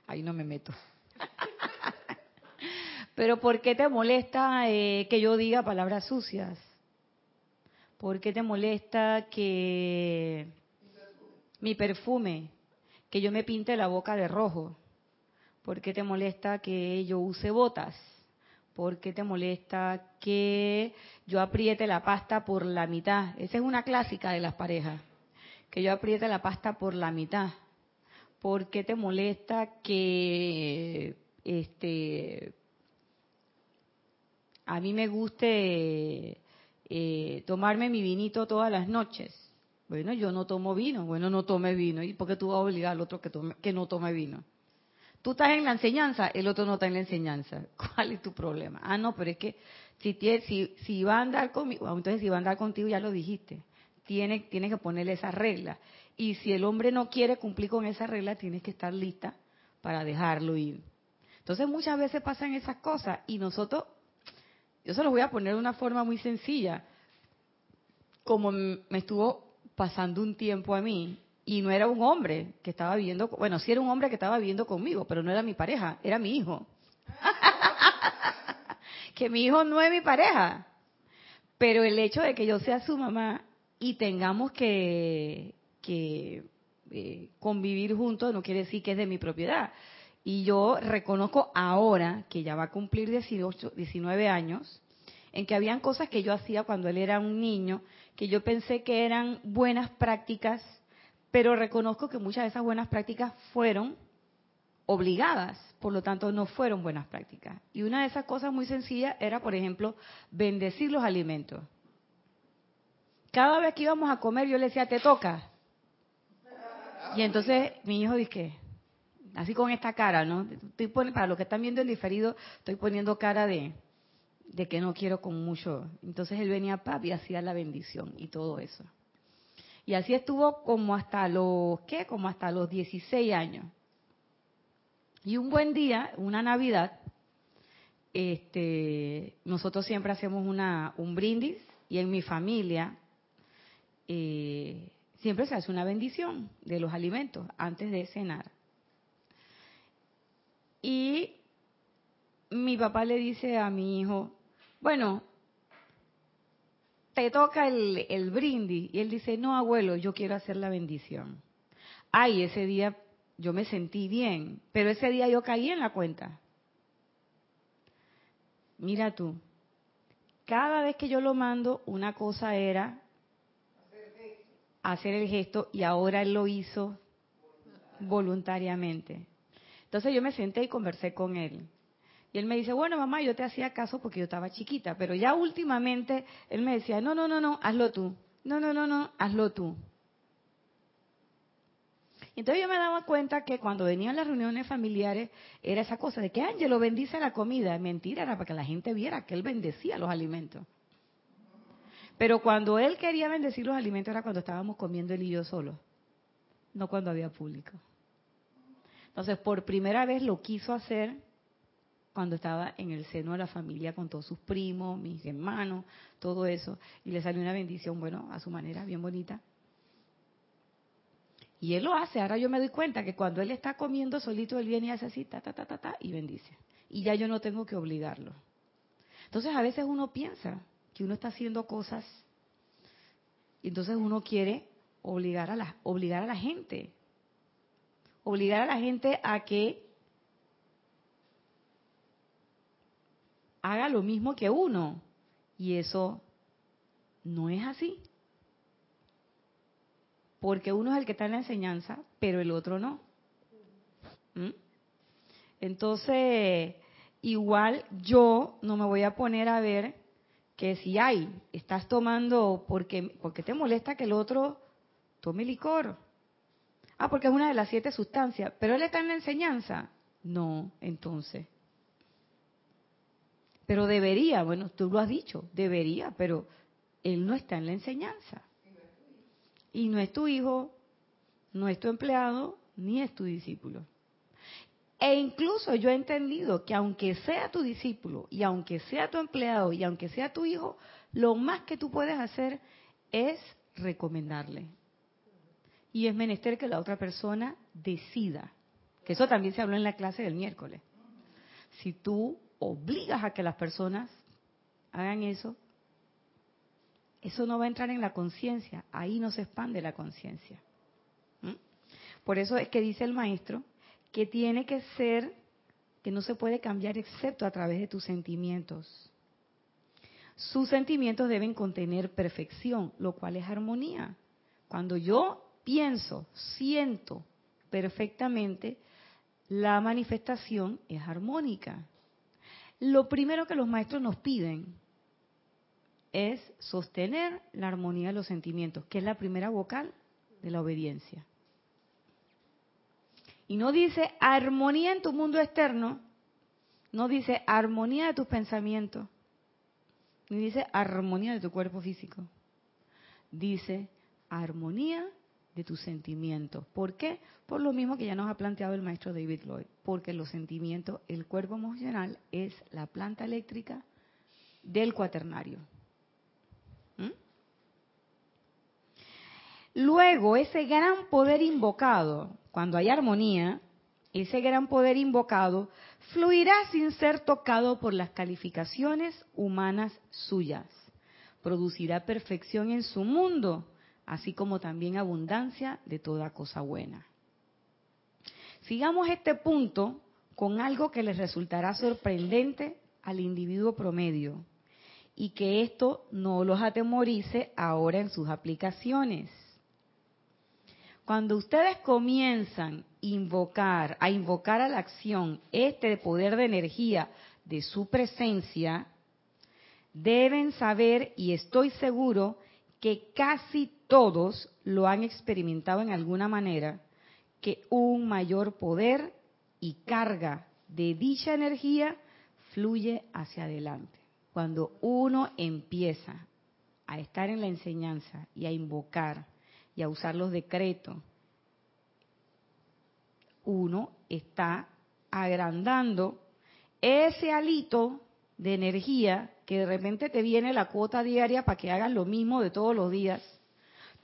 [SPEAKER 1] Ahí no me meto. Pero ¿por qué te molesta eh, que yo diga palabras sucias? ¿Por qué te molesta que mi perfume, que yo me pinte la boca de rojo? ¿Por qué te molesta que yo use botas? ¿Por qué te molesta que yo apriete la pasta por la mitad? Esa es una clásica de las parejas, que yo apriete la pasta por la mitad. ¿Por qué te molesta que este a mí me guste eh, tomarme mi vinito todas las noches. Bueno, yo no tomo vino. Bueno, no tome vino. ¿Y por qué tú vas a obligar al otro que, tome, que no tome vino? Tú estás en la enseñanza, el otro no está en la enseñanza. ¿Cuál es tu problema? Ah, no, pero es que si, tiene, si, va a andar conmigo, ah, entonces si va a andar contigo ya lo dijiste. Tiene, tienes que ponerle esa regla. Y si el hombre no quiere cumplir con esa regla, tienes que estar lista para dejarlo ir. Entonces muchas veces pasan esas cosas y nosotros, yo se los voy a poner de una forma muy sencilla, como me estuvo pasando un tiempo a mí, y no era un hombre que estaba viviendo, bueno, sí era un hombre que estaba viviendo conmigo, pero no era mi pareja, era mi hijo. que mi hijo no es mi pareja. Pero el hecho de que yo sea su mamá y tengamos que, que eh, convivir juntos no quiere decir que es de mi propiedad. Y yo reconozco ahora, que ya va a cumplir 18, 19 años, en que habían cosas que yo hacía cuando él era un niño, que yo pensé que eran buenas prácticas, pero reconozco que muchas de esas buenas prácticas fueron obligadas, por lo tanto no fueron buenas prácticas. Y una de esas cosas muy sencillas era, por ejemplo, bendecir los alimentos. Cada vez que íbamos a comer yo le decía, te toca. Y entonces mi hijo dice, así con esta cara, ¿no? Estoy para los que están viendo el diferido, estoy poniendo cara de, de que no quiero con mucho. Entonces él venía papi hacía la bendición y todo eso. Y así estuvo como hasta los, ¿qué? Como hasta los 16 años. Y un buen día, una Navidad, este, nosotros siempre hacemos una, un brindis y en mi familia eh, siempre se hace una bendición de los alimentos antes de cenar. Y mi papá le dice a mi hijo, bueno, te toca el, brindis. Y él dice, no, abuelo, yo quiero hacer la bendición. Ay, ese día yo me sentí bien, pero ese día yo caí en la cuenta. Mira tú, cada vez que yo lo mando, una cosa era hacer el gesto y ahora él lo hizo voluntariamente. Entonces yo me senté y conversé con él. Y él me dice, bueno, mamá, yo te hacía caso porque yo estaba chiquita, pero ya últimamente él me decía, no, no, no, no, hazlo tú. No, no, no, no, hazlo tú. Entonces yo me daba cuenta que cuando venían las reuniones familiares era esa cosa de que Ángelo bendice la comida. Mentira, era para que la gente viera que él bendecía los alimentos. Pero cuando él quería bendecir los alimentos era cuando estábamos comiendo él y yo solo, no cuando había público. Entonces, por primera vez lo quiso hacer cuando estaba en el seno de la familia con todos sus primos, mis hermanos, todo eso, y le salió una bendición, bueno, a su manera, bien bonita. Y él lo hace, ahora yo me doy cuenta que cuando él está comiendo solito, él viene y hace así, ta, ta, ta, ta, ta, y bendice. Y ya yo no tengo que obligarlo. Entonces a veces uno piensa que uno está haciendo cosas y entonces uno quiere obligar a la, obligar a la gente obligar a la gente a que haga lo mismo que uno. Y eso no es así. Porque uno es el que está en la enseñanza, pero el otro no. ¿Mm? Entonces, igual yo no me voy a poner a ver que si hay, estás tomando porque, porque te molesta que el otro tome licor. Ah, porque es una de las siete sustancias. ¿Pero él está en la enseñanza? No, entonces. Pero debería, bueno, tú lo has dicho, debería, pero él no está en la enseñanza. Y no es tu hijo, no es tu empleado, ni es tu discípulo. E incluso yo he entendido que aunque sea tu discípulo, y aunque sea tu empleado, y aunque sea tu hijo, lo más que tú puedes hacer es recomendarle y es menester que la otra persona decida. Que eso también se habló en la clase del miércoles. Si tú obligas a que las personas hagan eso, eso no va a entrar en la conciencia, ahí no se expande la conciencia. ¿Mm? Por eso es que dice el maestro que tiene que ser, que no se puede cambiar excepto a través de tus sentimientos. Sus sentimientos deben contener perfección, lo cual es armonía. Cuando yo pienso, siento perfectamente, la manifestación es armónica. Lo primero que los maestros nos piden es sostener la armonía de los sentimientos, que es la primera vocal de la obediencia. Y no dice armonía en tu mundo externo, no dice armonía de tus pensamientos, ni dice armonía de tu cuerpo físico. Dice armonía de tus sentimientos. ¿Por qué? Por lo mismo que ya nos ha planteado el maestro David Lloyd. Porque los sentimientos, el cuerpo emocional es la planta eléctrica del cuaternario. ¿Mm? Luego, ese gran poder invocado, cuando hay armonía, ese gran poder invocado fluirá sin ser tocado por las calificaciones humanas suyas. Producirá perfección en su mundo, así como también abundancia de toda cosa buena. Sigamos este punto con algo que les resultará sorprendente al individuo promedio y que esto no los atemorice ahora en sus aplicaciones. Cuando ustedes comienzan invocar, a invocar a la acción este poder de energía de su presencia, deben saber, y estoy seguro, que casi todos lo han experimentado en alguna manera, que un mayor poder y carga de dicha energía fluye hacia adelante. Cuando uno empieza a estar en la enseñanza y a invocar y a usar los decretos, uno está agrandando ese alito de energía que de repente te viene la cuota diaria para que hagas lo mismo de todos los días.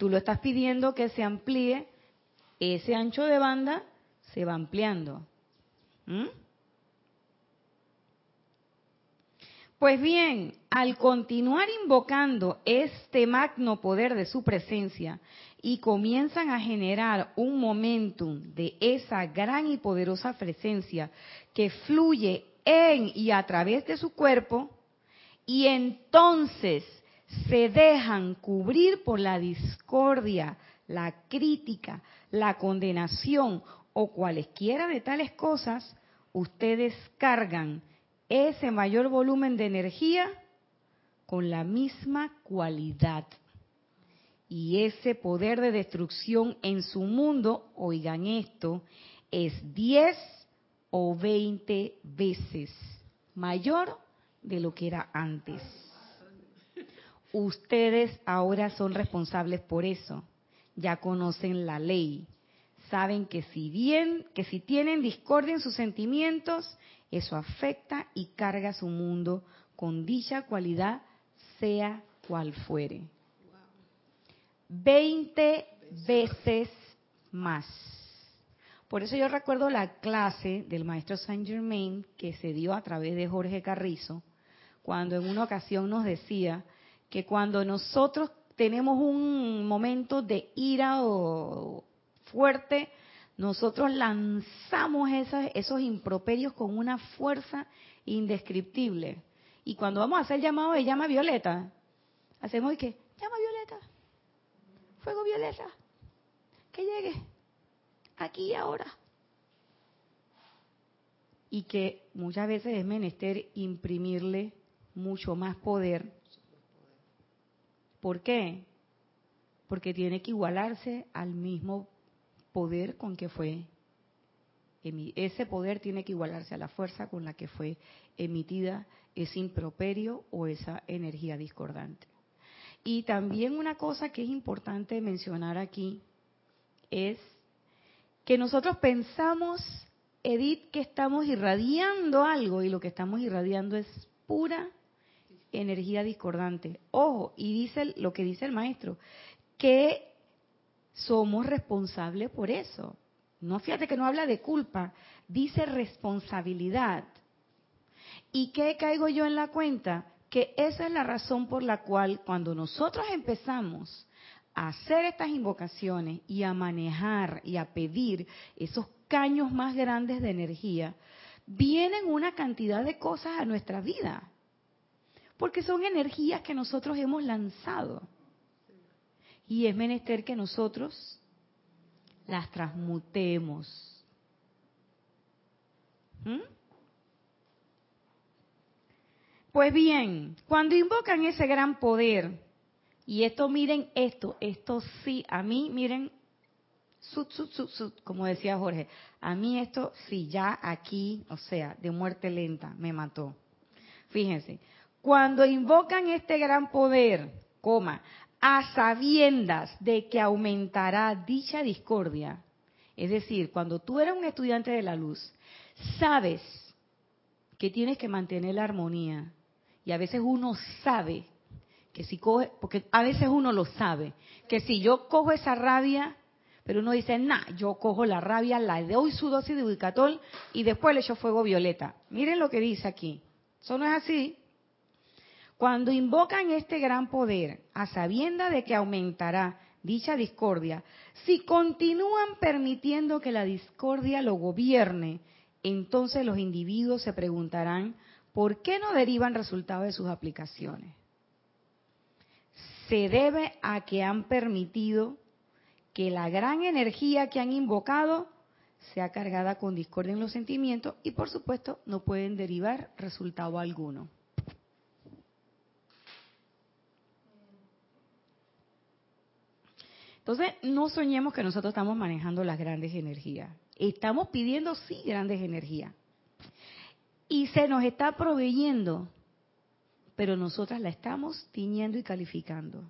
[SPEAKER 1] Tú lo estás pidiendo que se amplíe, ese ancho de banda se va ampliando. ¿Mm? Pues bien, al continuar invocando este magno poder de su presencia y comienzan a generar un momentum de esa gran y poderosa presencia que fluye en y a través de su cuerpo, y entonces se dejan cubrir por la discordia, la crítica, la condenación o cualesquiera de tales cosas, ustedes cargan ese mayor volumen de energía con la misma cualidad. Y ese poder de destrucción en su mundo, oigan esto, es 10 o 20 veces mayor de lo que era antes. Ustedes ahora son responsables por eso. Ya conocen la ley. Saben que si bien, que si tienen discordia en sus sentimientos, eso afecta y carga su mundo con dicha cualidad, sea cual fuere. Veinte veces más. Por eso yo recuerdo la clase del maestro Saint Germain que se dio a través de Jorge Carrizo, cuando en una ocasión nos decía que cuando nosotros tenemos un momento de ira o fuerte, nosotros lanzamos esos improperios con una fuerza indescriptible. Y cuando vamos a hacer llamado de llama violeta, hacemos que, llama violeta, fuego violeta, que llegue aquí y ahora. Y que muchas veces es menester imprimirle mucho más poder. ¿Por qué? Porque tiene que igualarse al mismo poder con que fue ese poder tiene que igualarse a la fuerza con la que fue emitida ese improperio o esa energía discordante. Y también una cosa que es importante mencionar aquí es que nosotros pensamos, Edith, que estamos irradiando algo y lo que estamos irradiando es pura energía discordante. Ojo, y dice lo que dice el maestro, que somos responsables por eso. No fíjate que no habla de culpa, dice responsabilidad. ¿Y qué caigo yo en la cuenta? Que esa es la razón por la cual cuando nosotros empezamos a hacer estas invocaciones y a manejar y a pedir esos caños más grandes de energía, vienen una cantidad de cosas a nuestra vida. Porque son energías que nosotros hemos lanzado. Y es menester que nosotros las transmutemos. ¿Mm? Pues bien, cuando invocan ese gran poder, y esto miren esto, esto sí, a mí miren, como decía Jorge. A mí esto, sí, ya aquí, o sea, de muerte lenta, me mató. Fíjense, cuando invocan este gran poder, coma, a sabiendas de que aumentará dicha discordia, es decir, cuando tú eres un estudiante de la luz, sabes que tienes que mantener la armonía, y a veces uno sabe que si coge, porque a veces uno lo sabe, que si yo cojo esa rabia, pero uno dice, nah, yo cojo la rabia, la doy su dosis de ubicatol y después le echo fuego violeta. Miren lo que dice aquí. Eso no es así. Cuando invocan este gran poder, a sabienda de que aumentará dicha discordia, si continúan permitiendo que la discordia lo gobierne, entonces los individuos se preguntarán, ¿por qué no derivan resultados de sus aplicaciones? Se debe a que han permitido que la gran energía que han invocado sea cargada con discordia en los sentimientos y por supuesto no pueden derivar resultado alguno. Entonces, no soñemos que nosotros estamos manejando las grandes energías. Estamos pidiendo, sí, grandes energías. Y se nos está proveyendo, pero nosotras la estamos tiñendo y calificando.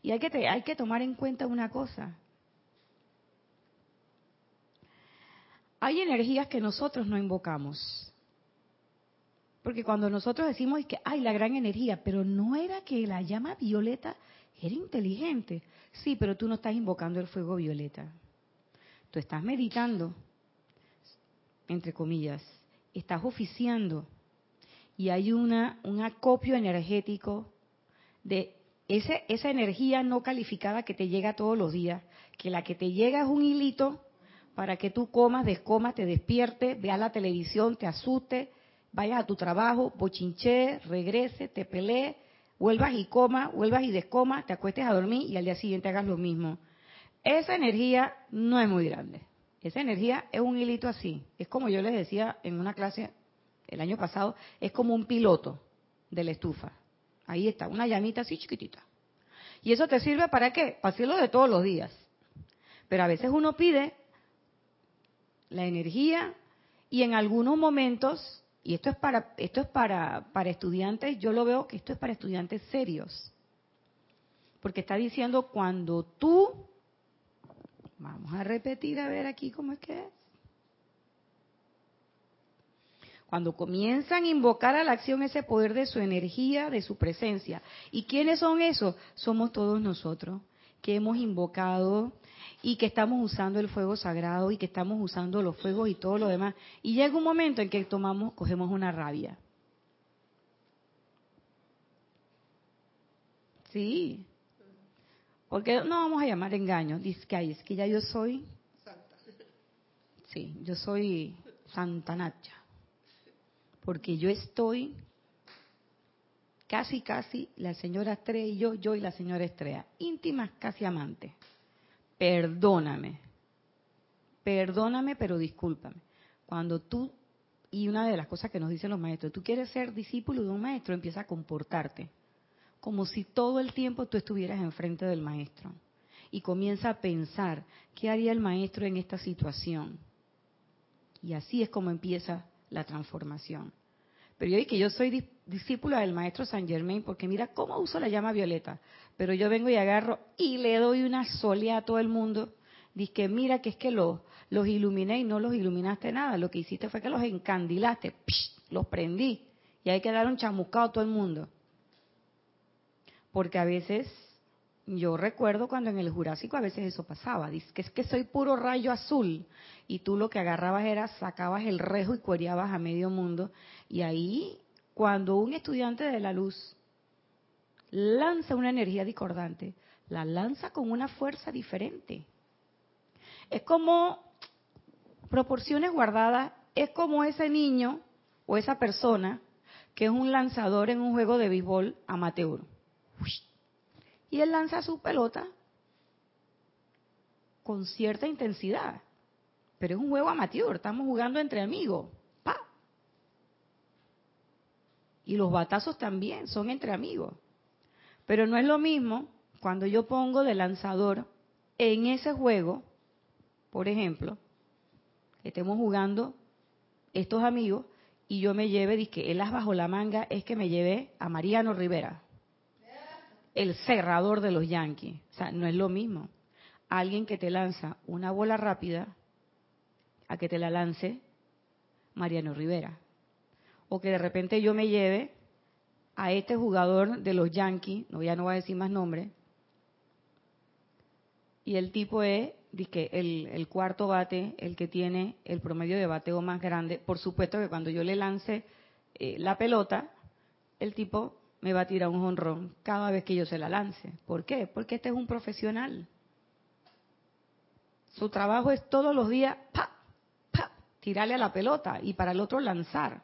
[SPEAKER 1] Y hay que, hay que tomar en cuenta una cosa. Hay energías que nosotros no invocamos. Porque cuando nosotros decimos que hay la gran energía, pero no era que la llama violeta era inteligente. Sí, pero tú no estás invocando el fuego violeta. Tú estás meditando, entre comillas, estás oficiando y hay una, un acopio energético de ese, esa energía no calificada que te llega todos los días, que la que te llega es un hilito para que tú comas, descomas, te despiertes, veas la televisión, te asuste, vayas a tu trabajo, bochinche, regrese, te pelees, vuelvas y comas, vuelvas y descomas, te acuestes a dormir y al día siguiente hagas lo mismo. Esa energía no es muy grande. Esa energía es un hilito así. Es como yo les decía en una clase el año pasado, es como un piloto de la estufa. Ahí está, una llamita así chiquitita. ¿Y eso te sirve para qué? Para hacerlo de todos los días. Pero a veces uno pide la energía y en algunos momentos y esto es para esto es para para estudiantes, yo lo veo que esto es para estudiantes serios. Porque está diciendo cuando tú vamos a repetir a ver aquí cómo es que es. Cuando comienzan a invocar a la acción ese poder de su energía, de su presencia. ¿Y quiénes son esos? Somos todos nosotros que hemos invocado y que estamos usando el fuego sagrado y que estamos usando los fuegos y todo lo demás. Y llega un momento en que tomamos, cogemos una rabia. Sí. Porque no vamos a llamar engaño. Dice que es que ya yo soy. Sí, yo soy Santa Nacha. Porque yo estoy casi, casi, la señora Estrella y yo, yo y la señora Estrella, íntimas, casi amantes perdóname, perdóname, pero discúlpame. Cuando tú, y una de las cosas que nos dicen los maestros, tú quieres ser discípulo de un maestro, empieza a comportarte como si todo el tiempo tú estuvieras enfrente del maestro. Y comienza a pensar, ¿qué haría el maestro en esta situación? Y así es como empieza la transformación. Pero yo dije que yo soy discípula del maestro San Germain porque mira cómo uso la llama violeta. Pero yo vengo y agarro y le doy una solia a todo el mundo. Dice que mira que es que los, iluminé y no los iluminaste nada. Lo que hiciste fue que los encandilaste, los prendí. Y hay que dar un chamuscado a todo el mundo. Porque a veces, yo recuerdo cuando en el Jurásico a veces eso pasaba. Dice que es que soy puro rayo azul. Y tú lo que agarrabas era, sacabas el rejo y cuereabas a medio mundo. Y ahí cuando un estudiante de la luz lanza una energía discordante, la lanza con una fuerza diferente. Es como proporciones guardadas, es como ese niño o esa persona que es un lanzador en un juego de béisbol amateur. Y él lanza su pelota con cierta intensidad, pero es un juego amateur, estamos jugando entre amigos. Y los batazos también son entre amigos. Pero no es lo mismo cuando yo pongo de lanzador en ese juego, por ejemplo, estemos jugando estos amigos y yo me lleve, que el as bajo la manga es que me llevé a Mariano Rivera, el cerrador de los Yankees. O sea, no es lo mismo. Alguien que te lanza una bola rápida a que te la lance Mariano Rivera. O que de repente yo me lleve a este jugador de los Yankees, no ya no voy a decir más nombre, y el tipo es el, el, cuarto bate, el que tiene el promedio de bateo más grande. Por supuesto que cuando yo le lance eh, la pelota, el tipo me va a tirar un jonrón cada vez que yo se la lance. ¿Por qué? Porque este es un profesional. Su trabajo es todos los días, pa, pa, tirarle a la pelota y para el otro lanzar.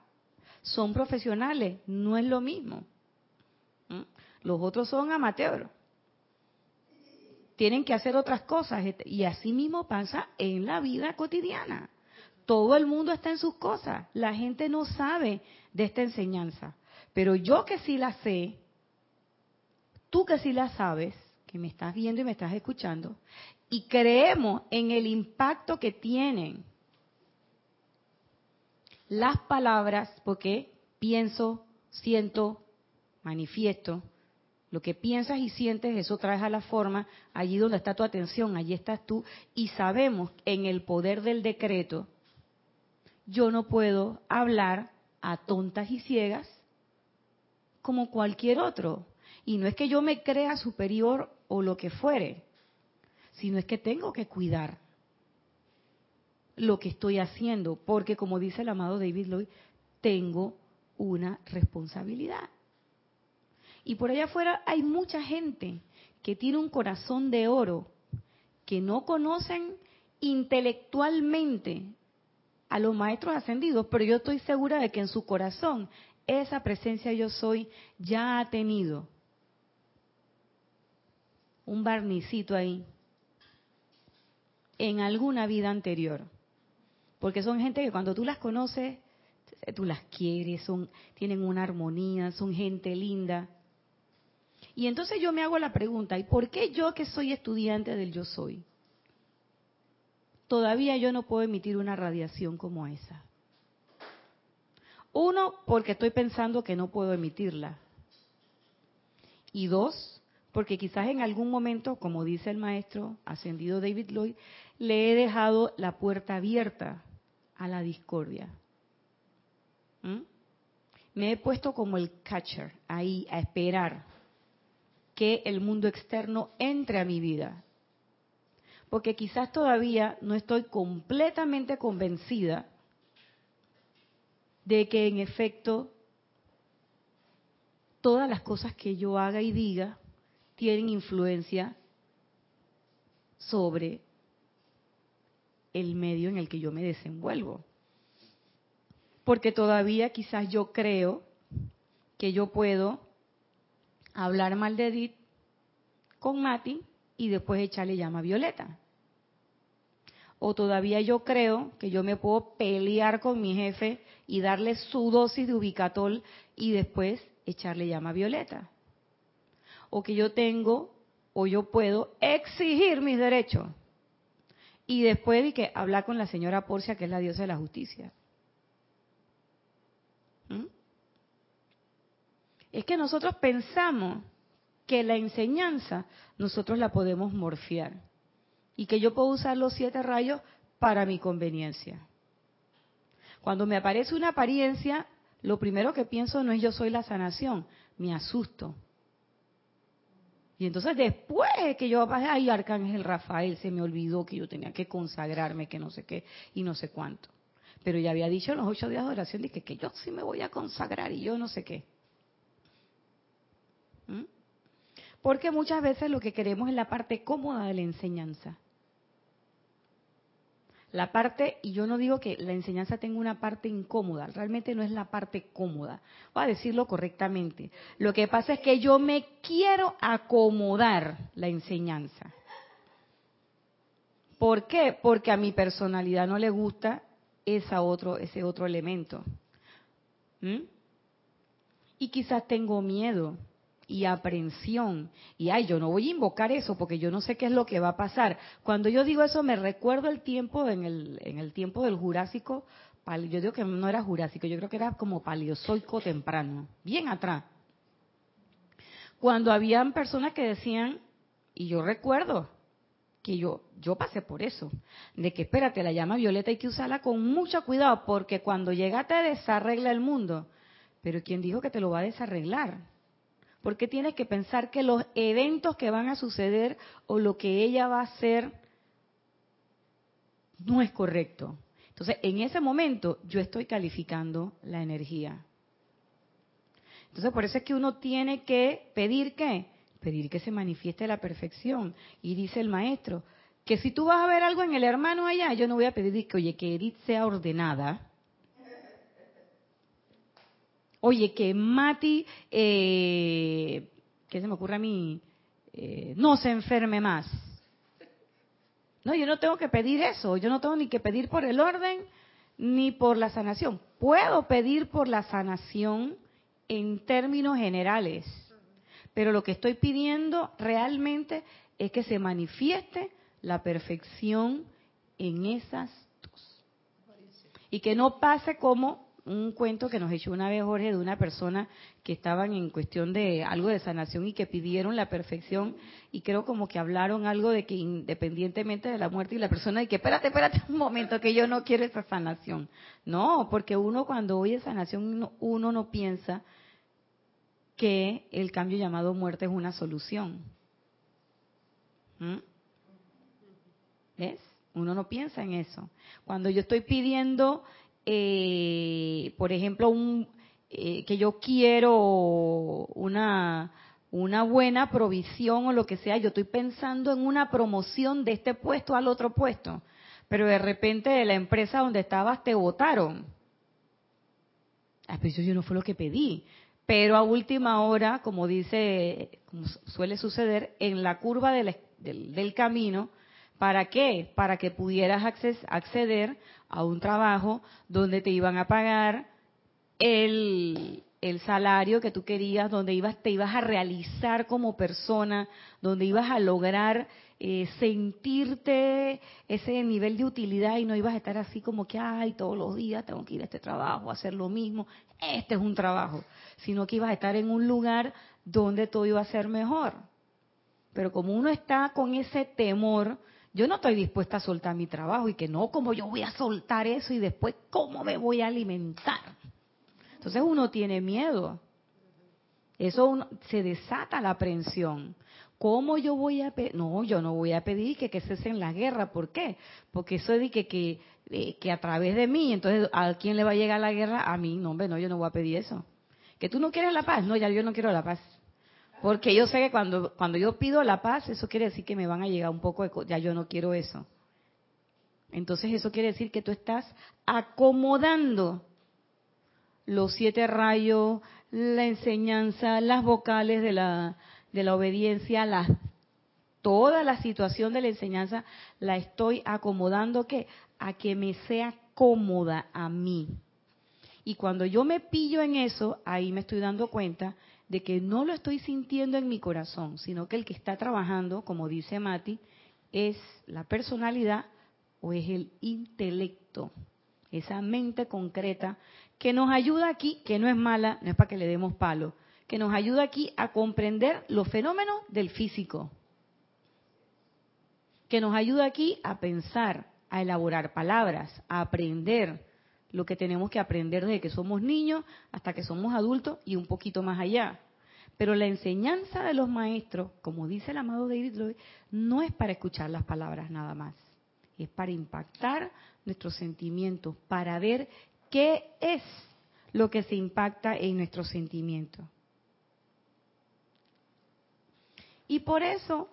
[SPEAKER 1] Son profesionales, no es lo mismo. ¿Mm? Los otros son amateurs tienen que hacer otras cosas. Este, y así mismo pasa en la vida cotidiana. Todo el mundo está en sus cosas. La gente no sabe de esta enseñanza. Pero yo que sí la sé, tú que sí la sabes, que me estás viendo y me estás escuchando, y creemos en el impacto que tienen las palabras, porque pienso, siento, manifiesto, lo que piensas y sientes, eso traes a la forma, allí donde está tu atención, allí estás tú, y sabemos en el poder del decreto, yo no puedo hablar a tontas y ciegas como cualquier otro. Y no es que yo me crea superior o lo que fuere, sino es que tengo que cuidar lo que estoy haciendo, porque como dice el amado David Lloyd, tengo una responsabilidad. Y por allá afuera hay mucha gente que tiene un corazón de oro, que no conocen intelectualmente a los maestros ascendidos, pero yo estoy segura de que en su corazón esa presencia yo soy ya ha tenido un barnicito ahí en alguna vida anterior. Porque son gente que cuando tú las conoces, tú las quieres, son, tienen una armonía, son gente linda. Y entonces yo me hago la pregunta, ¿y por qué yo que soy estudiante del yo soy? Todavía yo no puedo emitir una radiación como esa. Uno, porque estoy pensando que no puedo emitirla. Y dos, porque quizás en algún momento, como dice el maestro ascendido David Lloyd, le he dejado la puerta abierta a la discordia. ¿Mm? Me he puesto como el catcher ahí a esperar que el mundo externo entre a mi vida. Porque quizás todavía no estoy completamente convencida de que en efecto todas las cosas que yo haga y diga tienen influencia sobre el medio en el que yo me desenvuelvo. Porque todavía quizás yo creo que yo puedo hablar mal de Edith con Mati y después echarle llama a Violeta. O todavía yo creo que yo me puedo pelear con mi jefe y darle su dosis de ubicatol y después echarle llama Violeta. O que yo tengo o yo puedo exigir mis derechos y después de que hablar con la señora Porcia, que es la diosa de la justicia. ¿Mm? es que nosotros pensamos que la enseñanza nosotros la podemos morfiar y que yo puedo usar los siete rayos para mi conveniencia. Cuando me aparece una apariencia, lo primero que pienso no es yo soy la sanación, me asusto. Y entonces después que yo, ay, Arcángel Rafael, se me olvidó que yo tenía que consagrarme, que no sé qué y no sé cuánto. Pero ya había dicho en los ocho días de oración, dije que yo sí me voy a consagrar y yo no sé qué. ¿Mm? Porque muchas veces lo que queremos es la parte cómoda de la enseñanza. La parte, y yo no digo que la enseñanza tenga una parte incómoda, realmente no es la parte cómoda. Voy a decirlo correctamente. Lo que pasa es que yo me quiero acomodar la enseñanza. ¿Por qué? Porque a mi personalidad no le gusta esa otro, ese otro elemento. ¿Mm? Y quizás tengo miedo y aprensión. Y ay, yo no voy a invocar eso porque yo no sé qué es lo que va a pasar. Cuando yo digo eso me recuerdo el tiempo en el, en el tiempo del Jurásico, yo digo que no era Jurásico, yo creo que era como Paleozoico temprano, bien atrás. Cuando habían personas que decían, y yo recuerdo que yo yo pasé por eso, de que espérate, la llama violeta hay que usarla con mucho cuidado porque cuando llega te desarregla el mundo. Pero ¿quién dijo que te lo va a desarreglar? Porque tienes que pensar que los eventos que van a suceder o lo que ella va a hacer no es correcto. Entonces, en ese momento yo estoy calificando la energía. Entonces, por eso es que uno tiene que pedir qué? Pedir que se manifieste la perfección. Y dice el maestro, que si tú vas a ver algo en el hermano allá, yo no voy a pedir que, oye, que Edith sea ordenada, Oye, que Mati, eh, ¿qué se me ocurre a mí? Eh, no se enferme más. No, yo no tengo que pedir eso. Yo no tengo ni que pedir por el orden ni por la sanación. Puedo pedir por la sanación en términos generales. Pero lo que estoy pidiendo realmente es que se manifieste la perfección en esas dos. Y que no pase como un cuento que nos echó una vez Jorge de una persona que estaban en cuestión de algo de sanación y que pidieron la perfección y creo como que hablaron algo de que independientemente de la muerte y la persona y que espérate, espérate un momento que yo no quiero esa sanación. No, porque uno cuando oye sanación uno no piensa que el cambio llamado muerte es una solución. ¿Mm? ¿Ves? Uno no piensa en eso. Cuando yo estoy pidiendo eh, por ejemplo, un, eh, que yo quiero una, una buena provisión o lo que sea, yo estoy pensando en una promoción de este puesto al otro puesto, pero de repente de la empresa donde estabas te votaron. Ah, yo no fue lo que pedí. Pero a última hora, como dice, como suele suceder, en la curva del camino, ¿para qué? Para que pudieras acceder a un trabajo donde te iban a pagar el, salario que tú querías, donde ibas, te ibas a realizar como persona, donde ibas a lograr eh, sentirte ese nivel de utilidad y no ibas a estar así como que, ay, todos los días tengo que ir a este trabajo, hacer lo mismo, este es un trabajo, sino que ibas a estar en un lugar donde todo iba a ser mejor. Pero como uno está con ese temor, yo no estoy dispuesta a soltar mi trabajo y que no, como yo voy a soltar eso y después cómo me voy a alimentar. Entonces uno tiene miedo. Eso se desata la aprensión. ¿Cómo yo voy a pedir? No, yo no voy a pedir que, que cesen la guerra. ¿Por qué? Porque eso de que, que, eh, que a través de mí, entonces, ¿a quién le va a llegar la guerra? A mí, no, hombre, no, yo no voy a pedir eso. ¿Que tú no quieres la paz? No, ya yo no quiero la paz. Porque yo sé que cuando, cuando yo pido la paz, eso quiere decir que me van a llegar un poco de... Ya yo no quiero eso. Entonces eso quiere decir que tú estás acomodando los siete rayos, la enseñanza, las vocales de la, de la obediencia, las, toda la situación de la enseñanza la estoy acomodando ¿qué? a que me sea cómoda a mí. Y cuando yo me pillo en eso, ahí me estoy dando cuenta de que no lo estoy sintiendo en mi corazón, sino que el que está trabajando, como dice Mati, es la personalidad o es el intelecto, esa mente concreta que nos ayuda aquí, que no es mala, no es para que le demos palo, que nos ayuda aquí a comprender los fenómenos del físico, que nos ayuda aquí a pensar, a elaborar palabras, a aprender, lo que tenemos que aprender desde que somos niños hasta que somos adultos y un poquito más allá. Pero la enseñanza de los maestros, como dice el amado David Lloyd, no es para escuchar las palabras nada más, es para impactar nuestros sentimientos, para ver qué es lo que se impacta en nuestros sentimientos. Y por eso,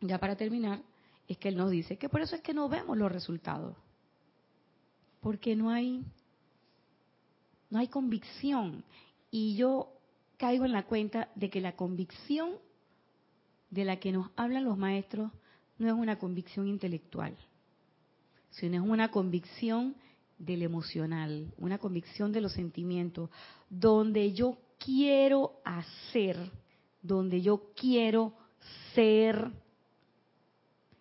[SPEAKER 1] ya para terminar, es que él nos dice que por eso es que no vemos los resultados porque no hay no hay convicción y yo caigo en la cuenta de que la convicción de la que nos hablan los maestros no es una convicción intelectual, sino es una convicción del emocional, una convicción de los sentimientos, donde yo quiero hacer, donde yo quiero ser.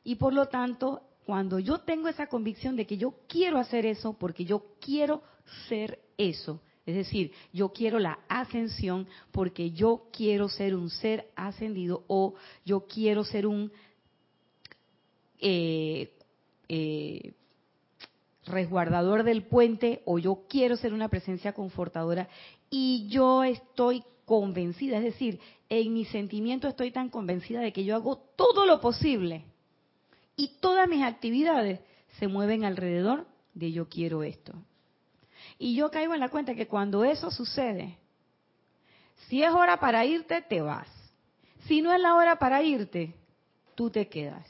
[SPEAKER 1] Y por lo tanto, cuando yo tengo esa convicción de que yo quiero hacer eso, porque yo quiero ser eso, es decir, yo quiero la ascensión porque yo quiero ser un ser ascendido o yo quiero ser un eh, eh, resguardador del puente o yo quiero ser una presencia confortadora y yo estoy convencida, es decir, en mi sentimiento estoy tan convencida de que yo hago todo lo posible y todas mis actividades se mueven alrededor de yo quiero esto. Y yo caigo en la cuenta que cuando eso sucede, si es hora para irte, te vas. Si no es la hora para irte, tú te quedas.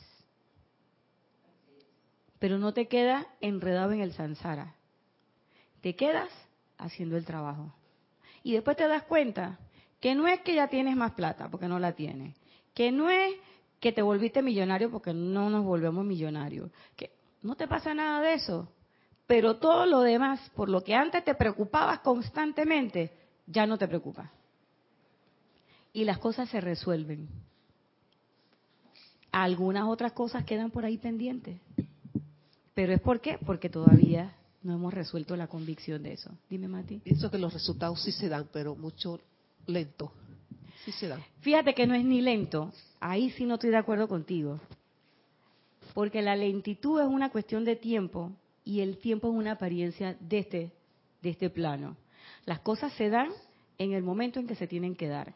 [SPEAKER 1] Pero no te quedas enredado en el sansara. Te quedas haciendo el trabajo. Y después te das cuenta que no es que ya tienes más plata, porque no la tienes. Que no es que te volviste millonario, porque no nos volvemos millonarios. Que no te pasa nada de eso pero todo lo demás, por lo que antes te preocupabas constantemente, ya no te preocupa. Y las cosas se resuelven. Algunas otras cosas quedan por ahí pendientes. Pero es por qué? Porque todavía no hemos resuelto la convicción de eso. Dime, Mati.
[SPEAKER 4] Pienso que los resultados sí se dan, pero mucho lento. Sí se dan.
[SPEAKER 1] Fíjate que no es ni lento. Ahí sí no estoy de acuerdo contigo. Porque la lentitud es una cuestión de tiempo y el tiempo es una apariencia de este, de este plano. Las cosas se dan en el momento en que se tienen que dar.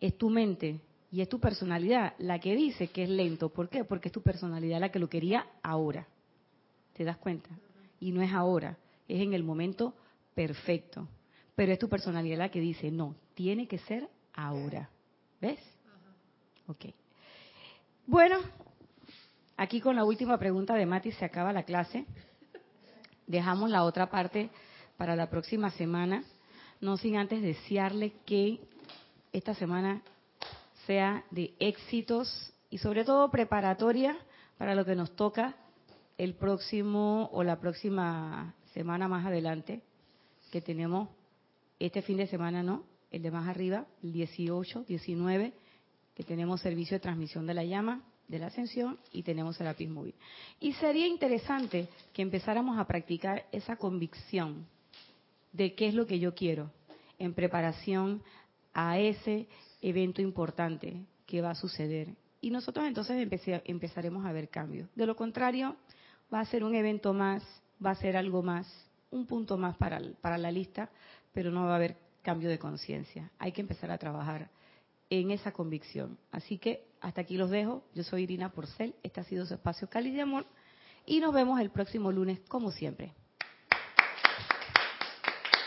[SPEAKER 1] Es tu mente y es tu personalidad la que dice que es lento. ¿Por qué? Porque es tu personalidad la que lo quería ahora. ¿Te das cuenta? Y no es ahora, es en el momento perfecto. Pero es tu personalidad la que dice, no, tiene que ser ahora. ¿Ves? Ok. Bueno, aquí con la última pregunta de Mati se acaba la clase. Dejamos la otra parte para la próxima semana, no sin antes desearle que esta semana sea de éxitos y sobre todo preparatoria para lo que nos toca el próximo o la próxima semana más adelante, que tenemos este fin de semana, ¿no? El de más arriba, el 18, 19, que tenemos servicio de transmisión de la llama, de la ascensión y tenemos el lápiz móvil. Y sería interesante que empezáramos a practicar esa convicción de qué es lo que yo quiero en preparación a ese evento importante que va a suceder. Y nosotros entonces empezaremos a ver cambios. De lo contrario, va a ser un evento más, va a ser algo más, un punto más para, para la lista, pero no va a haber cambio de conciencia. Hay que empezar a trabajar en esa convicción. Así que hasta aquí los dejo. Yo soy Irina Porcel. Este ha sido su espacio Cáliz de Amor. Y nos vemos el próximo lunes, como siempre.